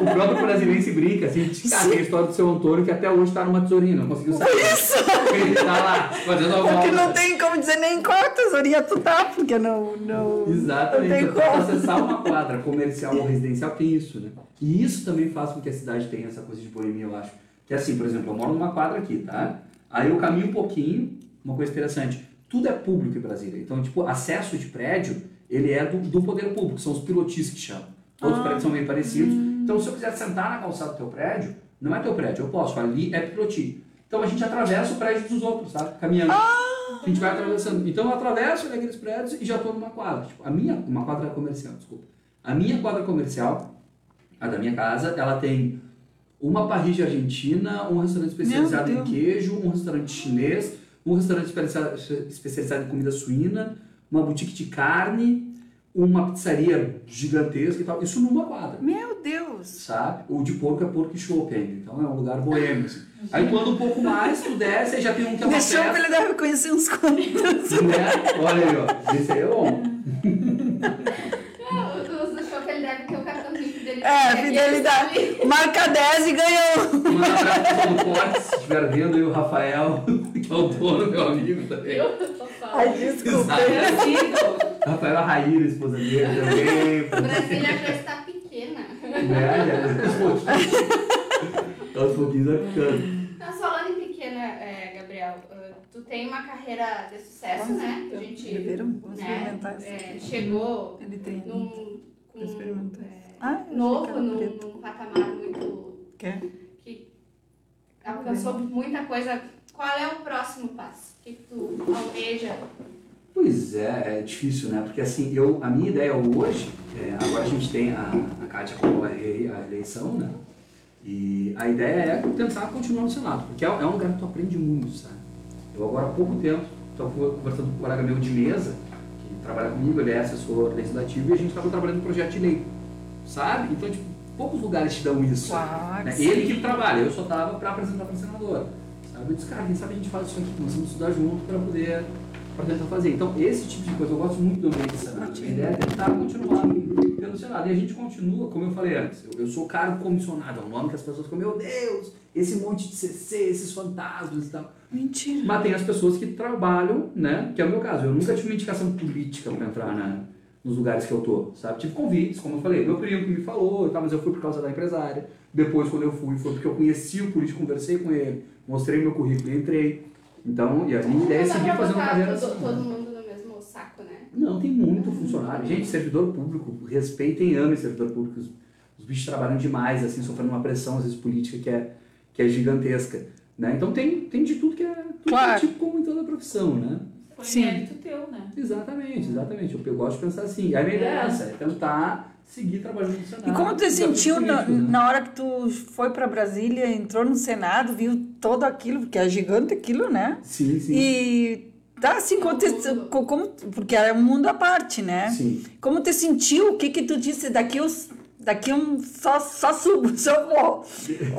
O próprio brasileiro se brinca, assim, ah, tem a história do seu Antônio que até hoje tá numa tesourinha, não conseguiu sair. Isso! Ele tá lá, fazendo a volta. Porque não tem como dizer nem qual tesourinha tu tá, porque não. não Exatamente. Não tem Então, como. acessar uma quadra comercial ou residencial tem isso, né? E isso também faz com que a cidade tenha essa coisa de boemia, eu acho. Que é assim, por exemplo, eu moro numa quadra aqui, tá? Aí eu caminho um pouquinho, uma coisa interessante, tudo é público em Brasília. Então, tipo, acesso de prédio, ele é do, do poder público, são os pilotis que chamam. Todos os prédios são meio parecidos. Então, se eu quiser sentar na calçada do teu prédio, não é teu prédio, eu posso, ali é piloti. Então a gente atravessa o prédio dos outros, sabe? Caminhando. A gente vai atravessando. Então eu atravesso aqueles prédios e já estou numa quadra. Tipo, a minha, uma quadra comercial, desculpa. A minha quadra comercial, a da minha casa, ela tem uma parrilha argentina, um restaurante especializado em queijo, um restaurante chinês, um restaurante especializado, em comida suína, uma boutique de carne, uma pizzaria gigantesca e tal. Isso numa quadra Meu Deus! sabe? O de porco é porco e ainda, então é um lugar boêmio. assim. Aí tu anda um pouco mais, tu desce, aí já tem um que é uma Deixou que festa, ele deve conhecer uns quantos. né? Olha aí, ó, esse aí é bom. Ah, o do show que ele deve ter o cartãozinho É, fidelidade. Marca 10 e ganhou. Manda abraço pro se estiver vendo, e o Rafael, que é o dono, meu amigo também. Eu. Ai, desculpa. Rafael Raíra, esposa dele também. Brasília já está pequena. Né? Já- Aos pouquinhos. Aos pouquinhos vai ficando. Falando em pequena, é, Gabriel, uh, tu tem uma carreira de sucesso, né? A gente? Vamos né, experimentar isso é, chegou Ele tem. num, com, experimentar. é, Ah, novo, num, num patamar muito Quer? que alcançou muita coisa. Qual é o próximo passo? O que, que tu almeja? Pois é, é difícil, né? Porque assim, eu, a minha ideia hoje, é, agora a gente tem a, a Kátia com a, a eleição, né? E a ideia é tentar continuar no Senado, porque é, é um lugar que tu aprende muito, sabe? Eu agora há pouco tempo estou conversando com um colega meu de mesa, que trabalha comigo, ele é assessor legislativo, e a gente estava trabalhando em projeto de lei, sabe? Então, tipo, poucos lugares te dão isso. Claro. né? Ele que trabalha, eu só tava para apresentar para senador. Sabe? Eu disse, cara, quem sabe a gente faz isso aqui, começamos a estudar junto para poder para tentar fazer. Então, esse tipo de coisa, eu gosto muito do ambiente do Senado. A ideia é tentar continuar pelo Senado. E a gente continua, como eu falei antes, eu, eu sou cargo comissionado, é um nome que as pessoas ficam, meu Deus, esse monte de CC, esses fantasmas e tal. Mentira. Mas tem as pessoas que trabalham, né? Que é o meu caso. Eu nunca tive uma indicação política para entrar na, nos lugares que eu tô, sabe? Tive convites, como eu falei, meu primo que me falou e tal, mas eu fui por causa da empresária. Depois, quando eu fui, foi porque eu conheci o político, conversei com ele, mostrei meu currículo e entrei. Então, e a minha ideia é seguir fazendo carreira todo, assim. todo mundo no mesmo saco, né? Não, tem muito funcionário. Gente, servidor público, respeitem anos servidor público. Os, os bichos trabalham demais, assim, sofrendo uma pressão, às vezes, política que é, que é gigantesca. Né? Então tem, tem de tudo que é tudo Claro. que é tipo como em toda profissão, né? Foi Sim. mérito teu, né? Exatamente, exatamente. Eu, eu gosto de pensar assim. A minha ideia é essa, é tentar seguir trabalhando no Senado. E como tu sentiu na, né? na hora que tu foi para Brasília, entrou no Senado, viu todo aquilo, porque é gigante aquilo, né? Sim, sim. E tá assim, como, te- como, porque é um mundo à parte, né? Sim. Como te sentiu? O que que tu disse daqui os daqui um só só subo, só vou.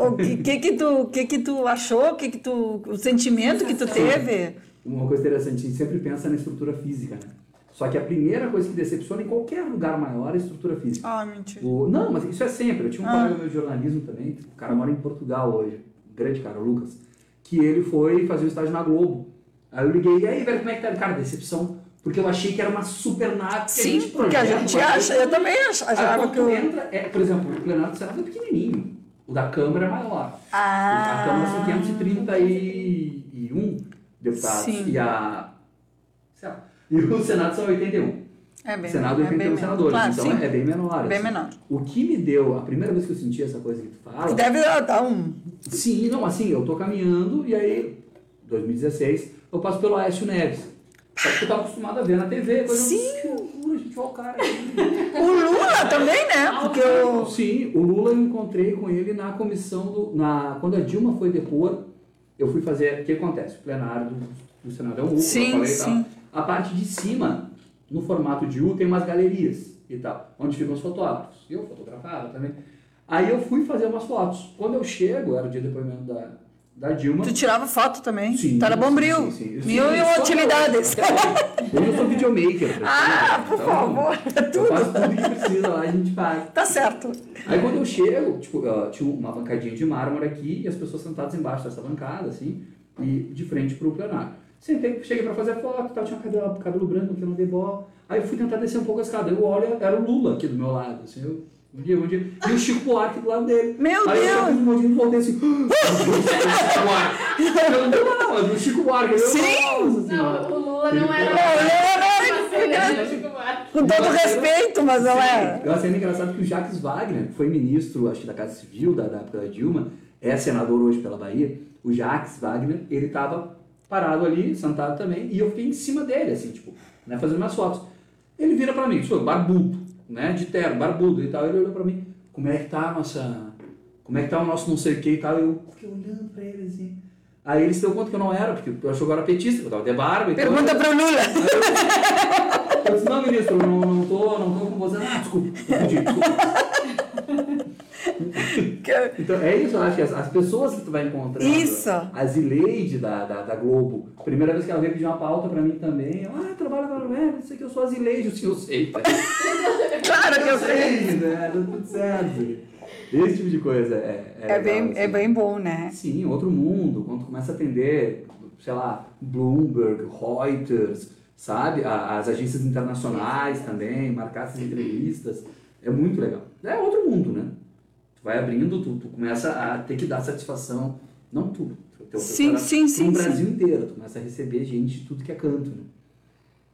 O que, que que tu que que tu achou? O que que tu o sentimento que tu teve? Uma coisa interessante, a gente sempre pensa na estrutura física, né? Só que a primeira coisa que decepciona em qualquer lugar maior é a estrutura física. Ah, mentira. O- não, mas isso é sempre. Eu tinha um Ah. colega meu de jornalismo também, o cara mora em Portugal hoje, um grande cara, o Lucas, que ele foi fazer um estágio na Globo. Aí eu liguei, e aí, velho, como é que tá? Cara, decepção, porque eu achei que era uma super nave. que Sim, gente porque a gente acha, eu também ach- Aí achava que eu... entra, é, por exemplo, o plenário do Senado é pequenininho, o da Câmara é maior. Ah. A Câmara são 531 deputados Sim. e a... lá, E o Senado são 81. É O bem, Senado é 81 bem menor. senadores, Claro, então sim, é bem menor. bem assim. menor. O que me deu, a primeira vez que eu senti essa coisa que tu fala, Que deve dar um... sim, não, assim, eu tô caminhando e aí, 2016, eu passo pelo Aécio Neves. Só que eu tava acostumado a ver na TV, coisa Sim. que loucura, gente, olha o cara. O Lula também, né? Porque eu... Sim, o Lula eu encontrei com ele na comissão do. Na, quando a Dilma foi depor, eu fui fazer. O que acontece? O plenário do, do Senado é um U, Sim, eu falei e sim. tal. A parte de cima, no formato de U, tem umas galerias e tal, onde ficam os fotógrafos. Eu fotografava também. Aí eu fui fazer umas fotos. Quando eu chego, era o dia de depoimento da, da Dilma. Tu tirava foto também? Sim, Tá na sim, Bombril. sim, sim. Sim, Mil e uma eu- utilidades. Hoje eu sou videomaker. Ah, por então, favor, é Eu tudo. faço tudo que precisa lá, a gente faz. Tá certo. Aí quando eu chego, tipo, tinha uma bancadinha de mármore aqui e as pessoas sentadas embaixo dessa bancada, assim, e de frente pro plenário. Sentei, cheguei pra fazer foto, tal, tinha cabelo, cabelo branco que eu não dei bola. Aí eu fui tentar descer um pouco a escada. Eu olho, era o Lula aqui do meu lado, assim, eu, bom dia, bom dia. E o Chico Buarque do lado dele. Meu Aí eu Deus! um monte de voltei assim. Chico Buarque. Eu não bola, mas o Chico Buarque. Eu, Sim! Nossa senhora. Não, o Lula não era. Não, uma cena de Chico Buarque. Com todo respeito, mas não é. Eu achei engraçado que o Jacques Wagner, que foi ministro, acho que da Casa Civil, da, da época da Dilma, é senador hoje pela Bahia. O Jacques Wagner, ele tava parado ali, sentado também, e eu fiquei em cima dele, assim, tipo, né, fazendo umas fotos. Ele vira pra mim, sou barbudo, né, de terno, barbudo e tal. Ele olhou pra mim, como é que tá a nossa. Como é que tá o nosso não sei o que e tal. Eu fiquei olhando pra ele assim. Aí ele se deu conta que eu não era, porque eu achou que eu era petista, eu tava de barba e tal. Pergunta pro Lula. Eu disse, não, ministro, eu não, não, tô, não tô com você. Ah, desculpa, confundi, desculpa. Então, é isso, eu acho que as, as pessoas que tu vai encontrando. Isso. A Zileide da, da, da Globo. Primeira vez que ela veio pedir uma pauta pra mim também. Ela, ah, trabalha com a novela, sei que eu sou a Zileide. Eu, sim, eu sei, pai. Claro que eu sei. né? Tá tudo certo. Esse tipo de coisa é. É, legal, bem, assim. é bem bom, né? Sim, outro mundo. Quando tu começa a atender, sei lá, Bloomberg, Reuters, sabe? As agências internacionais também, marcar essas entrevistas. É muito legal. É outro mundo, né? Vai abrindo, tu, tu começa a ter que dar satisfação. Não tu. teu- Sim, sim, sim, o Brasil inteiro. Tu começa a receber gente de tudo que é canto, né?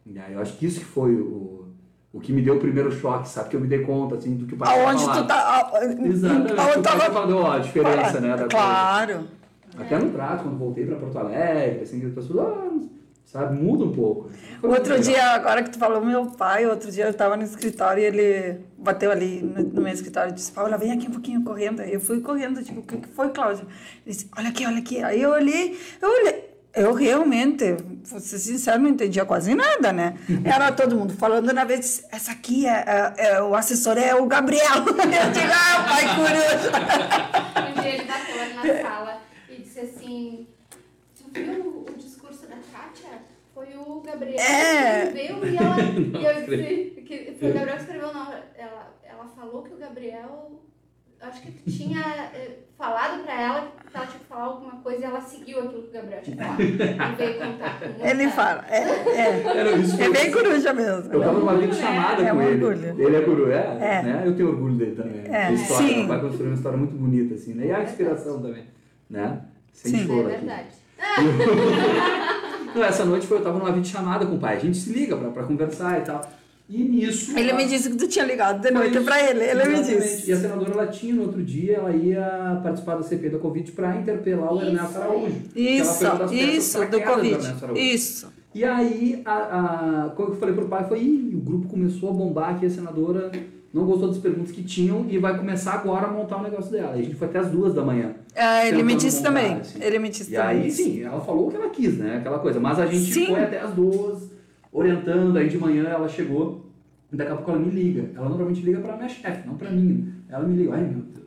E aí eu acho que isso que foi o, o que me deu o primeiro choque, sabe? Que eu me dei conta, assim, do que o pai Aonde tu tá. a- Exatamente. Aonde tava. falou a diferença, né? Da coisa. Claro. Até no trato, quando voltei para Porto Alegre, assim, as pessoas, ah, sabe, muda um pouco. Foi Outro dia, agora que tu falou meu pai, outro dia eu estava no escritório e ele bateu ali no, no meu escritório e disse, Paula, vem aqui um pouquinho correndo. Aí eu fui correndo, tipo, o que, que foi, Cláudia? Ele disse, olha aqui, olha aqui. Aí eu olhei, eu olhei. Eu realmente, vou ser sincero, não entendia quase nada, né? Era todo mundo falando na vez, disse, essa aqui é, é- é- o assessor é o Gabriel. Eu digo, ah, pai coruja. Um dia ele bateu ali na sala e disse assim: Tu viu o discurso da Kátia? Foi o Gabriel É. escreveu e ela. E eu disse que foi o Gabriel que escreveu, não. Ela, ela falou que o Gabriel. Acho que tinha eh, falado pra ela que ela tinha que falar alguma coisa e ela seguiu aquilo que o Gabriel tinha falado. Ele veio contar com Ele fala, é, é, Era isso, é bem coruja mesmo. Eu tava numa videochamada É com um ele. orgulho. Ele é guru, é, É. Né? Eu tenho orgulho dele também. É, A história, sim. Meu pai construiu uma história muito bonita, assim, né? E a inspiração também, né? Sem Sim. choro É verdade. Então, essa noite foi, eu tava numa videochamada com o pai. A gente se liga pra, pra conversar e tal. E nisso... Ele ela- me disse que tu tinha ligado de noite pra ele, ele me disse. E a senadora ela tinha no outro dia, ela ia participar da CP da Covid para interpelar o Ernesto. Araújo. que Isso, isso, do Covid. Isso. E aí, a, a, quando eu falei pro pai, foi, o grupo começou a bombar aqui, a senadora não gostou das perguntas que tinham e vai começar agora a montar o negócio dela. E a gente foi até as duas da manhã. É, ele me disse montar, também. assim. Ele me disse E também. aí, sim, ela falou o que ela quis, né? Aquela coisa. Mas a gente Sim. foi até as duas, orientando. Aí de manhã ela chegou, e daqui a pouco ela me liga. Ela normalmente liga pra minha chefe, não pra mim. Ela me liga, ai meu Deus.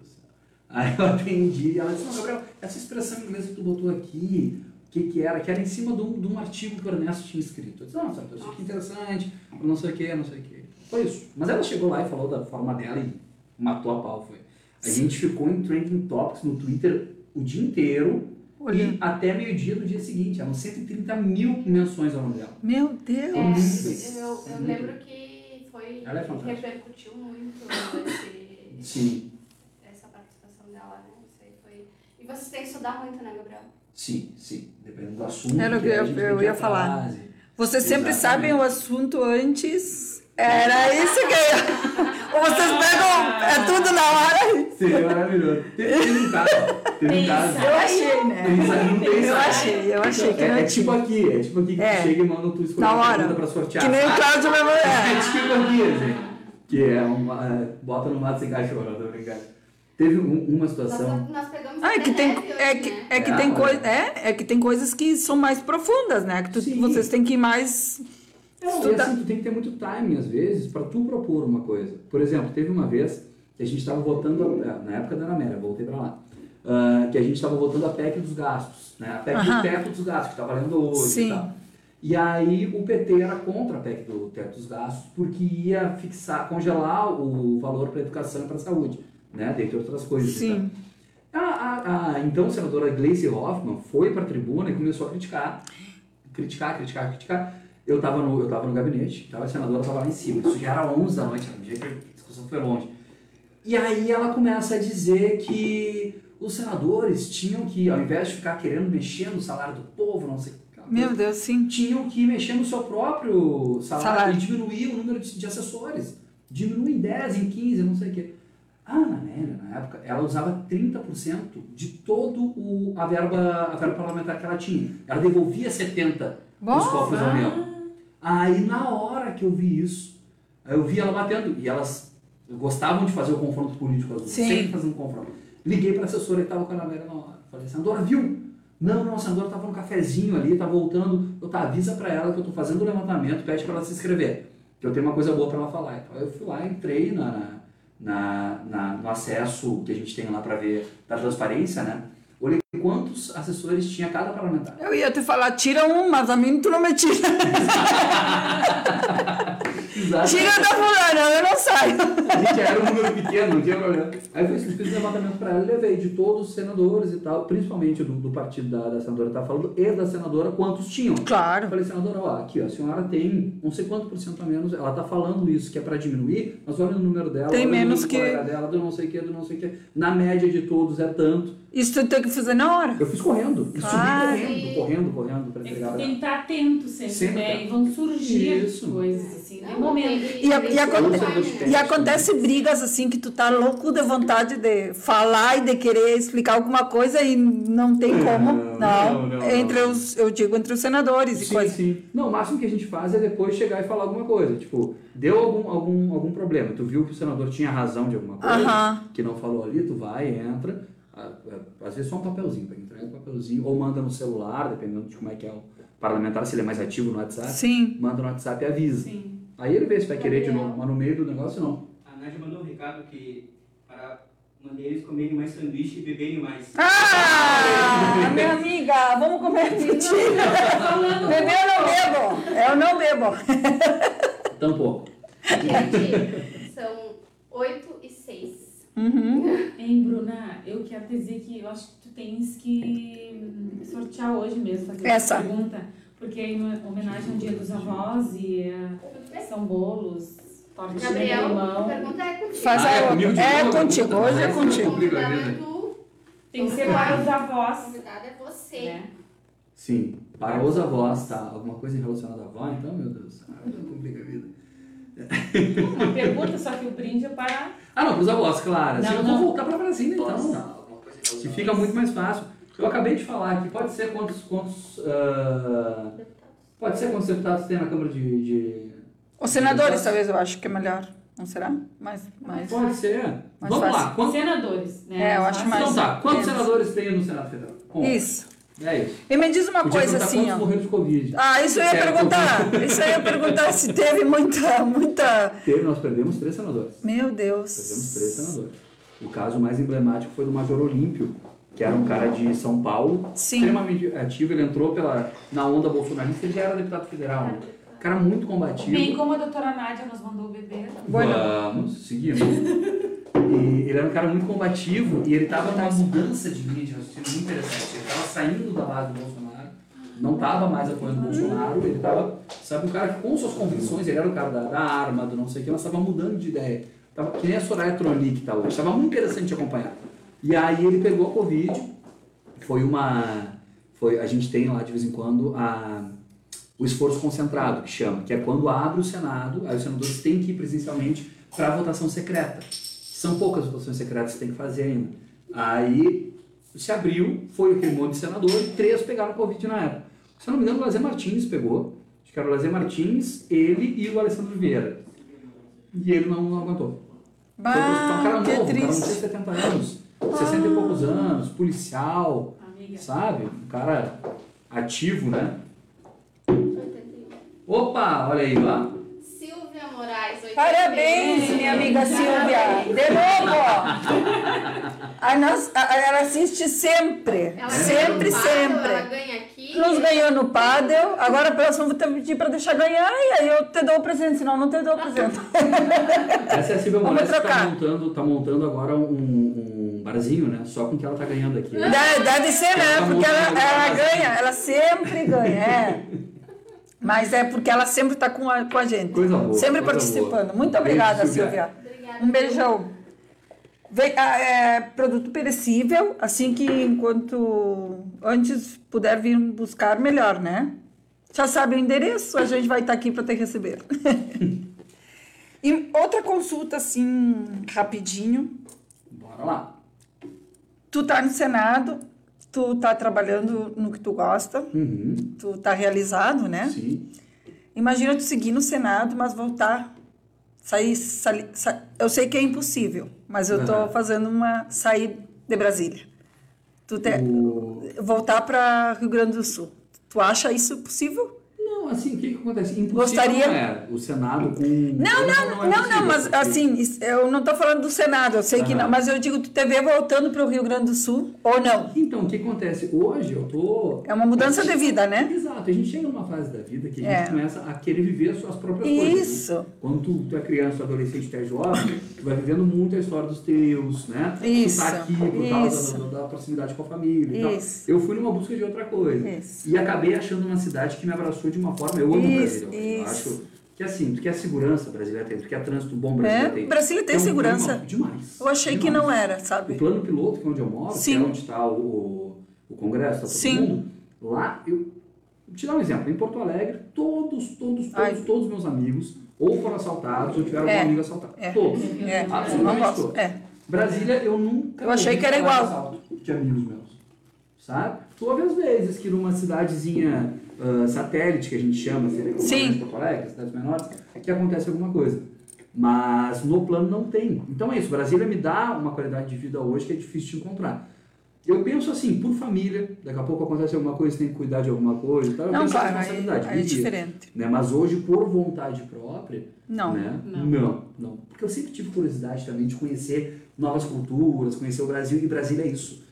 Aí eu atendi e ela disse, não, Gabriel, essa expressão em inglês que tu botou aqui, o que que era? Que era em cima de um, de um artigo que o Ernesto tinha escrito. Eu disse, não, sabe, eu achei que interessante, não sei o que, não sei o que. Foi isso. Mas ela chegou lá e falou da forma dela e matou a pau, foi. A gente ficou em Trending Topics no Twitter o dia inteiro, e Olha. até meio-dia do dia seguinte. Eram 130 mil menções ao nome dela. Meu É, Deus. eu, eu lembro que foi. Ela é fantástica. repercutiu muito esse, Sim, essa participação dela, né? Isso aí foi. E vocês têm que estudar muito, né, Gabriel? sim, sim. Dependendo do assunto. Era o que é, eu- eu ia falar. e- Vocês sempre Exatamente. sabem o assunto antes. Era isso que eu... Vocês pegam é tudo na hora. Seria maravilhoso. Um caso. Teve um caso. Eu achei, né? Não tem Eu achei, eu achei que é, é tipo aqui, é tipo aqui que É. tu chega e manda tu escolher Na uma hora. pergunta pra sortear. Que nem o Cláudio mesmo. É É. tipo aqui, assim. Que é uma. é, bota no mato sem cachorro, tô brincando. Teve um- uma situação. Nós, nós pegamos Ah, é que tem, neve hoje, é que, né? é que É, tem coisa, é, é que tem coisas que são mais profundas, né? Que tu- Sim. vocês têm que ir mais Não, e estudar. assim, tu tem que ter muito timing, às vezes, para tu propor uma coisa. Por exemplo, teve uma vez que a gente estava votando, a- na época da Ana voltei para lá, ah, que a gente estava votando a PEC dos gastos, né? a PEC Aham. do teto dos gastos, que está valendo hoje Sim. e tal. E aí o PT era contra a PEC do teto dos gastos, porque ia fixar, congelar o valor para educação e para saúde, né? dentre outras coisas. Sim. tal. A, a, a então senadora Gleice Hoffmann foi para a tribuna e começou a criticar, criticar, criticar, criticar. Eu estava no, eu tava no gabinete, tava, a senadora estava lá em cima. Isso já era 11 da noite, um dia que a discussão foi longe. E aí ela começa a dizer que os senadores tinham que, ao invés de ficar querendo mexer no salário do povo, não sei o que, Meu Deus, sim. tinham que mexer no seu próprio salário, Salário. e diminuir o número de, de assessores. Diminui em 10, em 15, não sei o quê. A Ana Amélia, na época, ela usava 30% de todo o, a, verba, a verba parlamentar que ela tinha. Ela devolvia 70% Bom, dos cofres da União. Aí, na hora que eu vi isso, eu vi ela batendo. E elas gostavam de fazer o confronto político, as duas, Sim. sempre fazendo confronto. Liguei para a assessora que estava com a Ana Amélia na hora. Falei, senadora, viu? Não, não, a senadora estava no cafezinho ali, tá voltando. Eu tá, avisa para ela que eu tô fazendo o levantamento, pede para ela se inscrever. Que eu tenho uma coisa boa para ela falar. Então eu fui lá, entrei na, na, na, no acesso que a gente tem lá para ver da transparência, né? Olhei quantos assessores tinha cada parlamentar. Eu ia te falar, tira um, mas a mim tu não me tira. Exato. Tira da fulana, eu não saio. A gente era um número pequeno, não tinha problema. Aí eu fiz, fiz um levantamento para ela e levei de todos os senadores e tal, principalmente do, do partido da, da senadora que tá falando, e da senadora, quantos tinham. Eu Claro. falei, senadora, ó, aqui, ó, a senhora tem não sei quanto por cento a menos, ela tá falando isso, que é para diminuir, mas olha o número dela, Tem menos o número do que- dela, do não sei o que, do não sei o que. Na média de todos é tanto. Isso tu tem que fazer na hora. Eu fiz correndo, Ah, subi correndo, correndo, correndo, para É entregar. tem que estar atento sempre, Sempre né? atento. E vão surgir Isso. coisas assim, de Não, momento. E, a- e aconte- e acontece brigas assim que tu tá louco de vontade de falar e de querer explicar alguma coisa e não tem como. Não, Não. não, não, entre não. os, eu digo entre os senadores e Sim, coisas. sim. Não, o máximo que a gente faz é depois chegar e falar alguma coisa. Tipo, deu algum, algum, algum problema. Tu viu que o senador tinha razão de alguma coisa, Aham. que não falou ali, tu vai, entra. Às vezes só um papelzinho, pega, entrega um papelzinho, ou manda no celular, dependendo de como é que é o parlamentar, se ele é mais ativo no WhatsApp, Sim. manda no WhatsApp e avisa. Sim. Aí ele vê se vai querer de novo, mas no meio do negócio não. A Nádia mandou um recado que para mandei eles comerem mais sanduíche e beberem mais. Ah, minha amiga, vamos comer mentira. Beber eu não bebo. Eu não bebo. Tampouco. Gente, são 8 e 6. Uhum. Hein, Bruna, eu quero dizer que eu acho que tu tens que sortear hoje mesmo, fazer Essa. essa pergunta. Porque é em homenagem ao Dia dos Avós e eh, são bolos, de Gabriel, a limão. pergunta é contigo. Faz Ah, é comigo de É contigo, hoje é contigo. Tem que ser para os o avós. convidado é você. Né? Sim. Para os avós, tá? Alguma coisa relacionada à avó, então, meu Deus. Ah, complica a vida. Uma pergunta, só que o brinde é para. Ah, não, para os avós, claro. Assim, Não, eu não. vou voltar para Brasília, então. Que fica muito mais fácil. Eu acabei de falar aqui, pode ser quantos. quantos ah, pode ser quantos deputados tem na Câmara de. de... Os senadores, talvez, eu acho que é melhor. Não será? Mas, mas... Pode ser. Mais Vamos lá. fácil. Quantos... Senadores, né? É, eu acho mais- Então tá, quantos menos. senadores tem no Senado Federal? Conta. Isso. É isso. E me diz uma Podia coisa assim, quantos ó. morreram de Covid. Ah, isso eu ia Sério, perguntar. Isso eu ia perguntar se teve muita, muita... Teve, nós perdemos três senadores. Meu Perdemos três Deus. senadores. O caso mais emblemático foi do Major Olímpio, que era um cara de São Paulo, Sim. extremamente ativo. Ele entrou pela, na onda bolsonarista, ele já era deputado federal. né? Cara muito combativo. Bem como a doutora Nádia nos mandou beber. Bueno. Vamos, seguimos. E ele era um cara muito combativo e ele estava numa mudança de linha de raciocínio muito interessante. Ele estava saindo da base do Bolsonaro, não estava mais apoiando o Bolsonaro, ele estava, sabe, um cara que com suas convicções, ele era o cara da, da arma, do não sei o que, mas estava mudando de ideia. Tava, que nem a Soraya Tronic está hoje. Estava muito interessante de acompanhar. E aí ele pegou a Covid, foi uma. Foi, a gente tem lá de vez em quando a, o esforço concentrado, que chama, que é quando abre o Senado, aí os senadores têm que ir presencialmente para a votação secreta. São poucas votações secretas que tem que fazer ainda. Aí se abriu, foi aquele monte de senador e três pegaram Covid na época. Se eu não me engano, o Lazer Martins pegou. Acho que era o Lazer Martins, ele e o Alessandro Vieira. E ele não, não aguentou. Pro hospital. Um cara Bah, que novo, um cara triste. 70 anos, 60 e poucos anos, policial, Amiga. sabe? Um cara ativo, né? 81. Opa, olha aí, ó. Silvia Moraes, 81. Parabéns, minha amiga Silvia. De novo. A nossa, a- ela assiste sempre. Ela sempre, Paddle, Ela sempre. ganha aqui. Nos ganhou no Padel, agora a próxima vou te pedir pra deixar ganhar e aí eu te dou o presente, senão eu não te dou o presente. Essa é a Silvia Moraes que tá trocar. montando, tá montando agora um, um barzinho, né? Só com o que ela tá ganhando aqui. Deve, deve ser, né? Tá Porque ela, ela ganha, ela sempre ganha, é. Mas é porque ela sempre tá com a, com a gente. Coisa boa, Sempre participando. boa. Muito Beijo, obrigada, Silvia. Silvia. Obrigada. Um beijão. Vem, ah, é, produto perecível, assim que enquanto antes puder vir buscar, melhor, né? Já sabe o endereço, a gente vai estar aqui para te receber. e outra consulta, assim, rapidinho. Bora lá. Tu tá no Senado, tu tá trabalhando no que tu gosta, Uhum. tu tá realizado, né? Sim. Imagina tu seguir no Senado, mas voltar, sair, eu sei que é impossível, mas eu tô Aham. fazendo uma sair de Brasília. Tu te- O- voltar para Rio Grande do Sul. Tu acha isso possível? Não, Não, assim, o que, que acontece? Impossível Gostaria- não é o Senado com... Não, não, é não, não, mas assim, isso- eu não estou falando do Senado, eu sei que não, mas eu digo, tu vê voltando para o Rio Grande do Sul ou não? Então, o que acontece? Hoje eu tô... É uma mudança de vida, né? Exato, a gente chega numa fase da vida que a É. gente começa a querer viver as suas próprias coisas. né? Isso. Quando tu, tu é criança, adolescente, tu é jovem, tu vai vivendo muito a história dos teus, né? Isso, Tu tá aqui por causa isso. da, da proximidade com a família. Isso. Eu fui numa busca de outra coisa. Isso. E acabei achando uma cidade que me abraçou de uma forma... Eu amo o Isso, Brasil. Eu acho que assim, tu quer segurança, brasileira tem. Tu quer trânsito bom, brasileiro É, tem. Brasília tem um segurança. Demais. Eu achei que demais. não era, O sabe? plano piloto, que é onde eu moro, Sim. que é onde está o, o, o Congresso, está todo Sim. mundo, lá, eu vou te dar um exemplo, em Porto Alegre, todos, todos, todos, Ai. todos meus amigos ou foram assaltados ou tiveram É. algum amigo assaltado. É. Todos. É, Absolutamente todos. É. Brasília, eu nunca Eu achei que era igual. de amigos meus. Sabe? Tu ouve às vezes que numa cidadezinha ah, satélite, que a gente chama, seria como Sim. Porto Alegre, cidades menores, que acontece alguma coisa. Mas no plano não tem. Então é isso, Brasília me dá uma qualidade de vida hoje que é difícil de encontrar. Eu penso assim, por família, daqui a pouco acontece alguma coisa, tem que cuidar de alguma coisa e tal. Eu Não, penso claro, aí, responsabilidade, aí é diz, diferente. Né? Mas hoje, por vontade própria, Não. né? Não. não, não. Porque eu sempre tive curiosidade também de conhecer novas culturas, conhecer o Brasil, e Brasília é isso.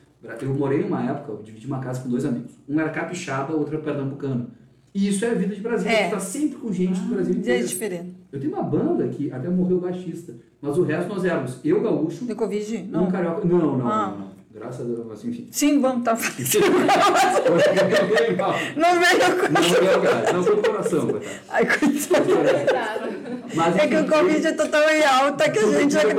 Eu morei numa época, eu dividi uma casa com dois amigos. Um era capixaba, outro era pernambucano. E isso é a vida de Brasília. É. Tu tá sempre com gente do Brasil É inteiro. diferente. Eu tenho uma banda que até morreu o baixista, mas o resto nós éramos eu, gaúcho, De Covid? um Não. carioca. Não, não, Ah. não, não. Graças a Deus, enfim. Sim, vamos tá não Não veio. Não foi o gás, não foi o coração, coitado. Ai, coitado. Mas, É que o Covid tá tão em alta que a gente já acaba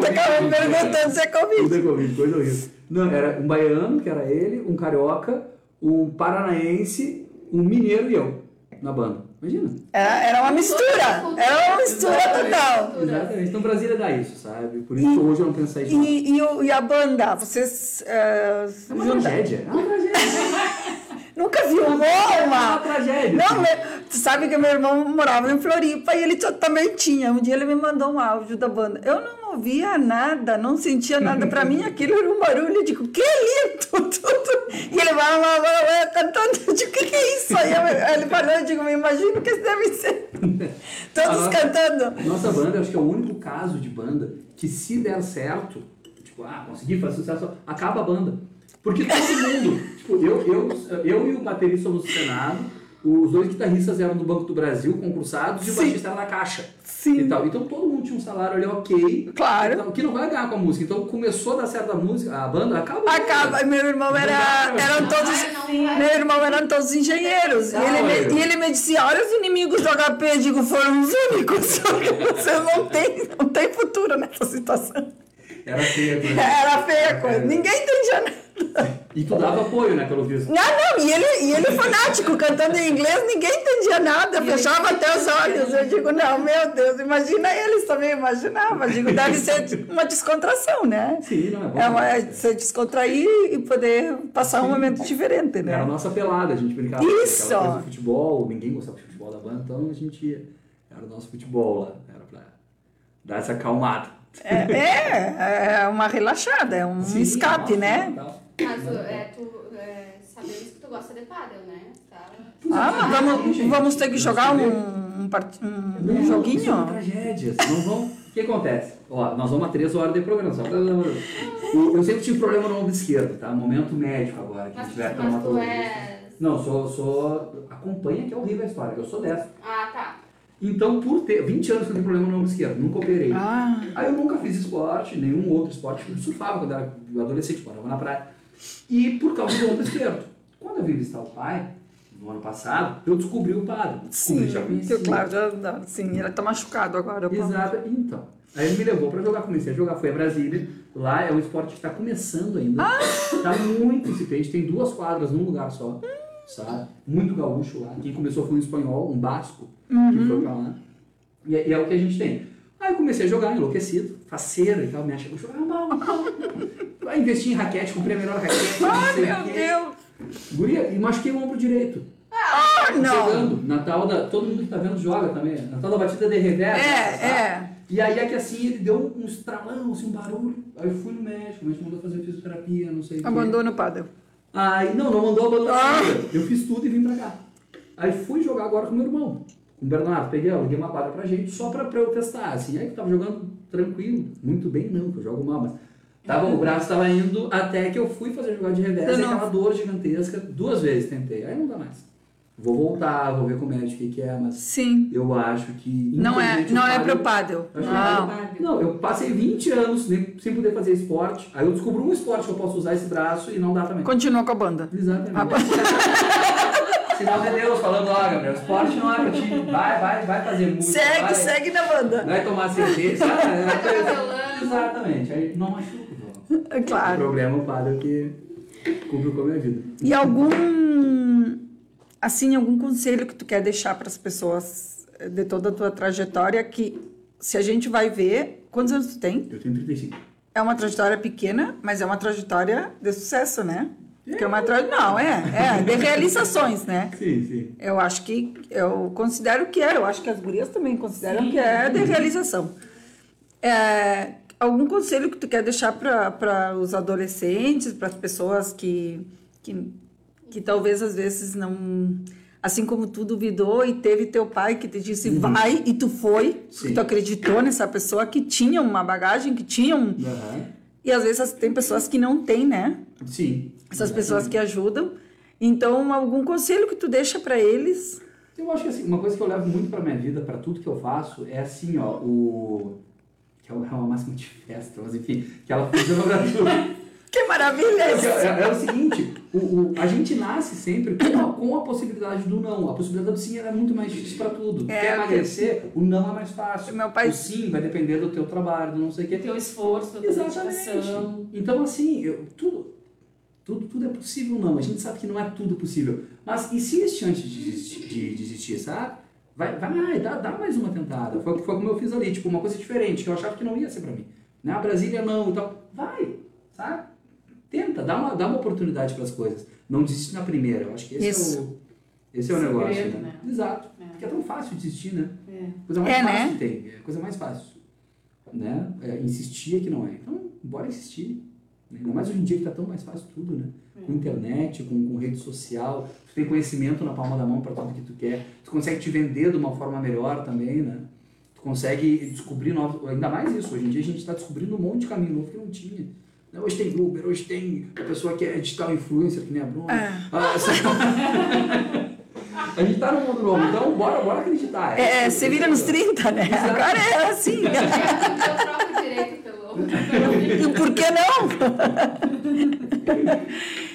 perguntando se é Tudo Covid. é Covid, coisa horrível. Não, era um baiano, que era ele, um carioca, um paranaense, um mineiro e eu, na banda. Imagina. Era, era uma mistura. Era uma mistura total. Exatamente. Então Brasília dá isso, sabe? Por isso que hoje eu não penso isso. E, e, e a banda? Vocês. eh, É uma junta- tragédia. É uma tragédia. Nunca filmou É uma uma. tragédia. Não, me- tu sabe que meu irmão morava em Floripa e ele também tinha. Um dia ele me mandou um áudio da banda. Eu não ouvia nada, não sentia nada. Pra mim aquilo era um barulho. Eu digo, que lindo! Tudo. E ele vai, vai, vai, vai cantando. Eu digo, o que, que é isso? Aí ele falou, eu digo, me imagino que isso deve ser. Todos nossa- cantando. Nossa banda, acho que é o único caso de banda que se der certo, tipo, ah, consegui fazer sucesso, acaba a banda. Porque todo mundo, tipo, eu, eu, eu e o baterista somos do Senado, os dois guitarristas eram do Banco do Brasil, concursados, e o Sim. baixista era da Caixa. Sim. E tal. Então todo mundo tinha um salário ali ok. Claro. Então, que não vai ganhar com a música. Então começou a dar certo a música, a banda acabou. Acaba, meu irmão era, eram todos, meu irmão eram todos engenheiros. E ele, me, e ele me dizia, olha os inimigos do HP, eu digo, foram os únicos. Só que vocês não têm, não tem futuro nessa situação. Era feia. né? Era feia a coisa, ninguém entendia nada. E tu dava apoio, né, pelo visto. Não, não, e ele, e ele fanático, cantando em inglês, ninguém entendia nada, fechava até os olhos. Eu digo, não, meu Deus, imagina eles também, imaginava. Eu digo, deve ser uma descontração, né? Sim, não é bom. É uma, é se descontrair e poder passar um momento diferente, Era a né? nossa pelada, a gente brincava. Isso! Coisa do futebol, ninguém gostava de futebol da banda, então a gente ia. Era o nosso futebol lá, era pra dar essa acalmada. É, é, é uma relaxada, é um Sim, escape, nossa, né? tal. Mas é, tu, é, sabemos que tu gosta de pádel, né? Tá. Ah, mas vamos, vamos ter que jogar um, um, part- um- um Isso é uma joguinho? tragédia. Não vão... O que acontece? Ó, nós vamos a três horas de programa. Só pra... Eu sempre tive problema no ombro esquerdo, tá? Momento médico agora. Que Mas, tiver mas tu és. Não, sou, sou. Acompanha que é horrível a história. Eu sou dessa. Ah, tá. Então, por ter 20 anos que eu tenho problema no ombro esquerdo, nunca operei. Ah, Aí eu nunca fiz esporte, nenhum outro esporte. Eu surfava quando era adolescente, morava na praia. E por causa do ombro esquerdo. Quando eu vim visitar o pai, no ano passado, eu descobri o padre. Descobri, sim, já conhecia. que claro, já, sim, ele tá machucado agora. Exato. Então, aí ele me levou pra jogar, comecei a jogar, fui a Brasília. Lá é um esporte que tá começando ainda. Ah! Tá muito incipiente, tem duas quadras num lugar só, sabe? Muito gaúcho lá. Quem começou foi um espanhol, um basco, que Uhum. foi pra lá. E, é- e é o que a gente tem. Aí eu comecei a jogar, enlouquecido, faceiro e tal, me achei, vou jogar mal, mal. Aí investi em raquete, comprei a melhor raquete. Ai, meu quê. Deus! Guria, e machuquei o ombro direito. Ah, não! Jogando. Natal da. Todo mundo que tá vendo joga também. Natal da batida de reversa. É, sabe? é. E aí é que assim ele deu um estralão, assim, um barulho. Aí eu fui no médico, o médico mandou fazer fisioterapia, não sei o. Abandono o padre. Aí, não, não mandou abandonar Ah. Eu fiz tudo e vim pra cá. Aí fui jogar agora com meu irmão, com o Bernardo. Peguei, aluguei uma quadra pra gente, só pra, pra eu testar, assim. Aí que tava jogando tranquilo. Muito bem não, que eu jogo mal, mas... Tava, o braço tava indo até que eu fui fazer jogar de revés, Eu e não- aquela dor gigantesca. Duas vezes tentei, aí não dá mais. Vou voltar, vou ver com o médico o que, que é, mas Sim. eu acho que. Não é, não é pro pádel. Eu acho que Não. Não, eu passei 20 anos nem- sem poder fazer esporte. Aí eu descobri um esporte que eu posso usar esse braço e não dá também. Continua com a banda. Exatamente. Sinal de Deus falando, ó, Gabriel, esporte não é pra ti. Vai, vai, vai fazer música. Segue, vai, segue na banda. Vai tomar cerveja? É. Exatamente. Aí não machuca. É Claro. problema é o padre que complicou a minha vida. E algum, assim, algum conselho que tu quer deixar para as pessoas eh, de toda a tua trajetória que se a gente vai ver, quantos anos tu tem? Eu tenho 35. É uma trajetória pequena, mas é uma trajetória de sucesso, né? Porque é uma tra... Não, é, é, de realizações, né? Sim, sim. Eu acho que, eu considero que é, eu acho que as gurias também consideram que é de realização. É, algum conselho que tu quer deixar para os adolescentes, para as pessoas que, que, que talvez às vezes não. Assim como tu duvidou e teve teu pai que te disse vai e tu foi, tu acreditou nessa pessoa que tinha uma bagagem, que tinha um. Aham. E às vezes tem pessoas que não têm, né? Sim. Essas pessoas que ajudam. Então, algum conselho que tu deixa para eles? Eu acho que assim, uma coisa que eu levo muito pra minha vida, pra tudo que eu faço, é assim, ó, o. Que é uma máxima de festa, mas enfim, que ela funciona pra tudo. Que maravilha É, é- é o seguinte, o, o- a gente nasce sempre com a, com a possibilidade do não. A possibilidade do sim é muito mais difícil pra tudo. É, Quer emagrecer, o não é mais fácil. Meu pai- O sim vai depender do teu trabalho, do não sei o quê. Teu esforço, dedicação. Exatamente. Então, assim, eu- tudo, tudo, tudo é possível, não. A gente sabe que não é tudo possível. Mas insiste antes de desistir, de desistir sabe? Vai, vai dá, dá mais uma tentada. Foi, foi como eu fiz ali, tipo, uma coisa diferente, que eu achava que não ia ser pra mim. Né? A Brasília não e tal. Vai, sabe? Tenta, dá uma, dá uma oportunidade para as coisas. Não desiste na primeira. Eu acho que esse Isso. é o, esse é o Segredo, negócio. Né? né? Exato. É. Porque é tão fácil desistir, né? É. Coisa mais É, fácil né? que tem. É a coisa mais fácil. Né? É, insistir é que não é. Então, bora insistir. Ainda mais hoje em dia que tá tão mais fácil tudo, né? Com internet, com, com rede social, tu tem conhecimento na palma da mão para tudo que tu quer. Tu consegue te vender de uma forma melhor também, né? Tu consegue descobrir novos. Ainda mais isso. Hoje em dia a gente está descobrindo um monte de caminho novo que não tinha. Né? Hoje tem Uber, hoje tem a pessoa que é digital influencer, que nem a Bruna. É. Ah, essa- a gente tá no mundo novo, então bora, bora acreditar. É, você vira nos 30, né? Exato. Agora é assim. Eu troco direito pelo outro. E por que não?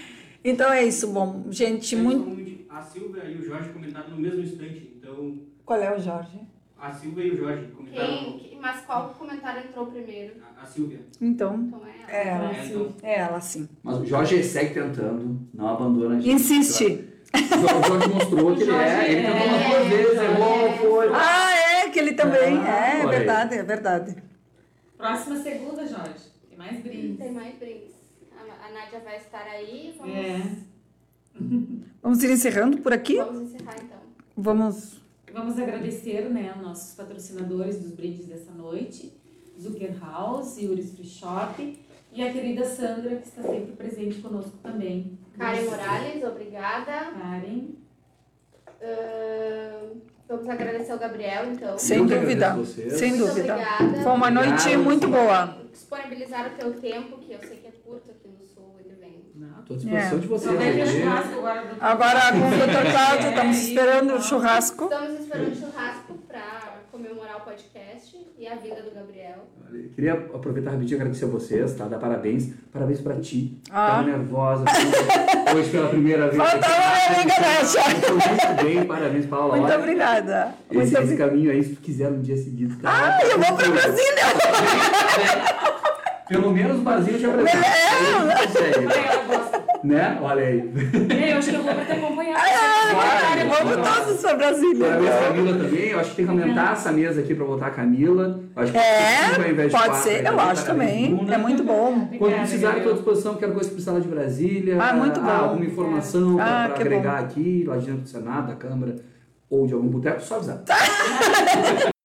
Então é isso, bom. Gente, muito. A Silvia e o Jorge comentaram no mesmo instante. Então, Qual é o Jorge? a Silvia e o Jorge comentaram. Quem, que- mas qual comentário entrou primeiro? A, a Silvia. Então, Então é é ela. ela. É, então, É ela, sim. Mas o Jorge segue tentando, não abandona a gente. Insiste. O Jorge mostrou que ele é, ele tentou umas duas vezes, errou, foi. Ah, é, que ele também. Ah, É, é verdade, é verdade. Próxima segunda, Jorge. Tem mais brindes. Tem mais brindes. A, Nádia vai estar aí. Vamos, É. Vamos ir encerrando por aqui? vamos encerrar então. Vamos. Vamos agradecer né, aos nossos patrocinadores dos brindes dessa noite, Zucker House, Yuris Free Shop e a querida Sandra, que está sempre presente conosco também. Karen Nossa. Morales, obrigada. Karen. Ahn, vamos agradecer ao Gabriel, então. Sem dúvida. Sem Muito dúvida. obrigada. Foi uma noite Obrigado. muito boa. Disponibilizar o teu tempo, que eu sei que é curto aqui tô à disposição É. de vocês. Agora. Agora com o Dr. Cláudio, estamos É, esperando o churrasco. Estamos esperando churrasco para comemorar o podcast e a vida do Gabriel. Queria aproveitar rapidinho e agradecer a vocês, tá? Dar parabéns. Parabéns pra ti. Ah. Tava nervosa. Hoje pela primeira vez. Faltava a minha amiga Nádia. Foi muito bem, parabéns, Paula. Muito Olha, obrigada. Muito Esse, esse obrigada. caminho aí, se tu quiser um dia seguido, tá? Ah, eu vou pra Brasília. Pelo menos o barzinho te apresenta. É. Né? Olha aí. É, Eu acho que eu vou pra te acompanhar. Ah, vamos todos pra Brasília. Parabéns a Camila também. Eu acho que tem que aumentar essa mesa aqui pra botar a Camila. Eu acho que É, cinco ao invés de pode quatro, ser, aí eu acho também. Bruna. É muito bom. Quando Obrigada, precisarem, estou à disposição. Quero coisa que precisar lá de Brasília. Ah, muito bom. alguma informação Ah, para que agregar aqui, lá de dentro do Senado, da Câmara ou de algum boteco, só avisar.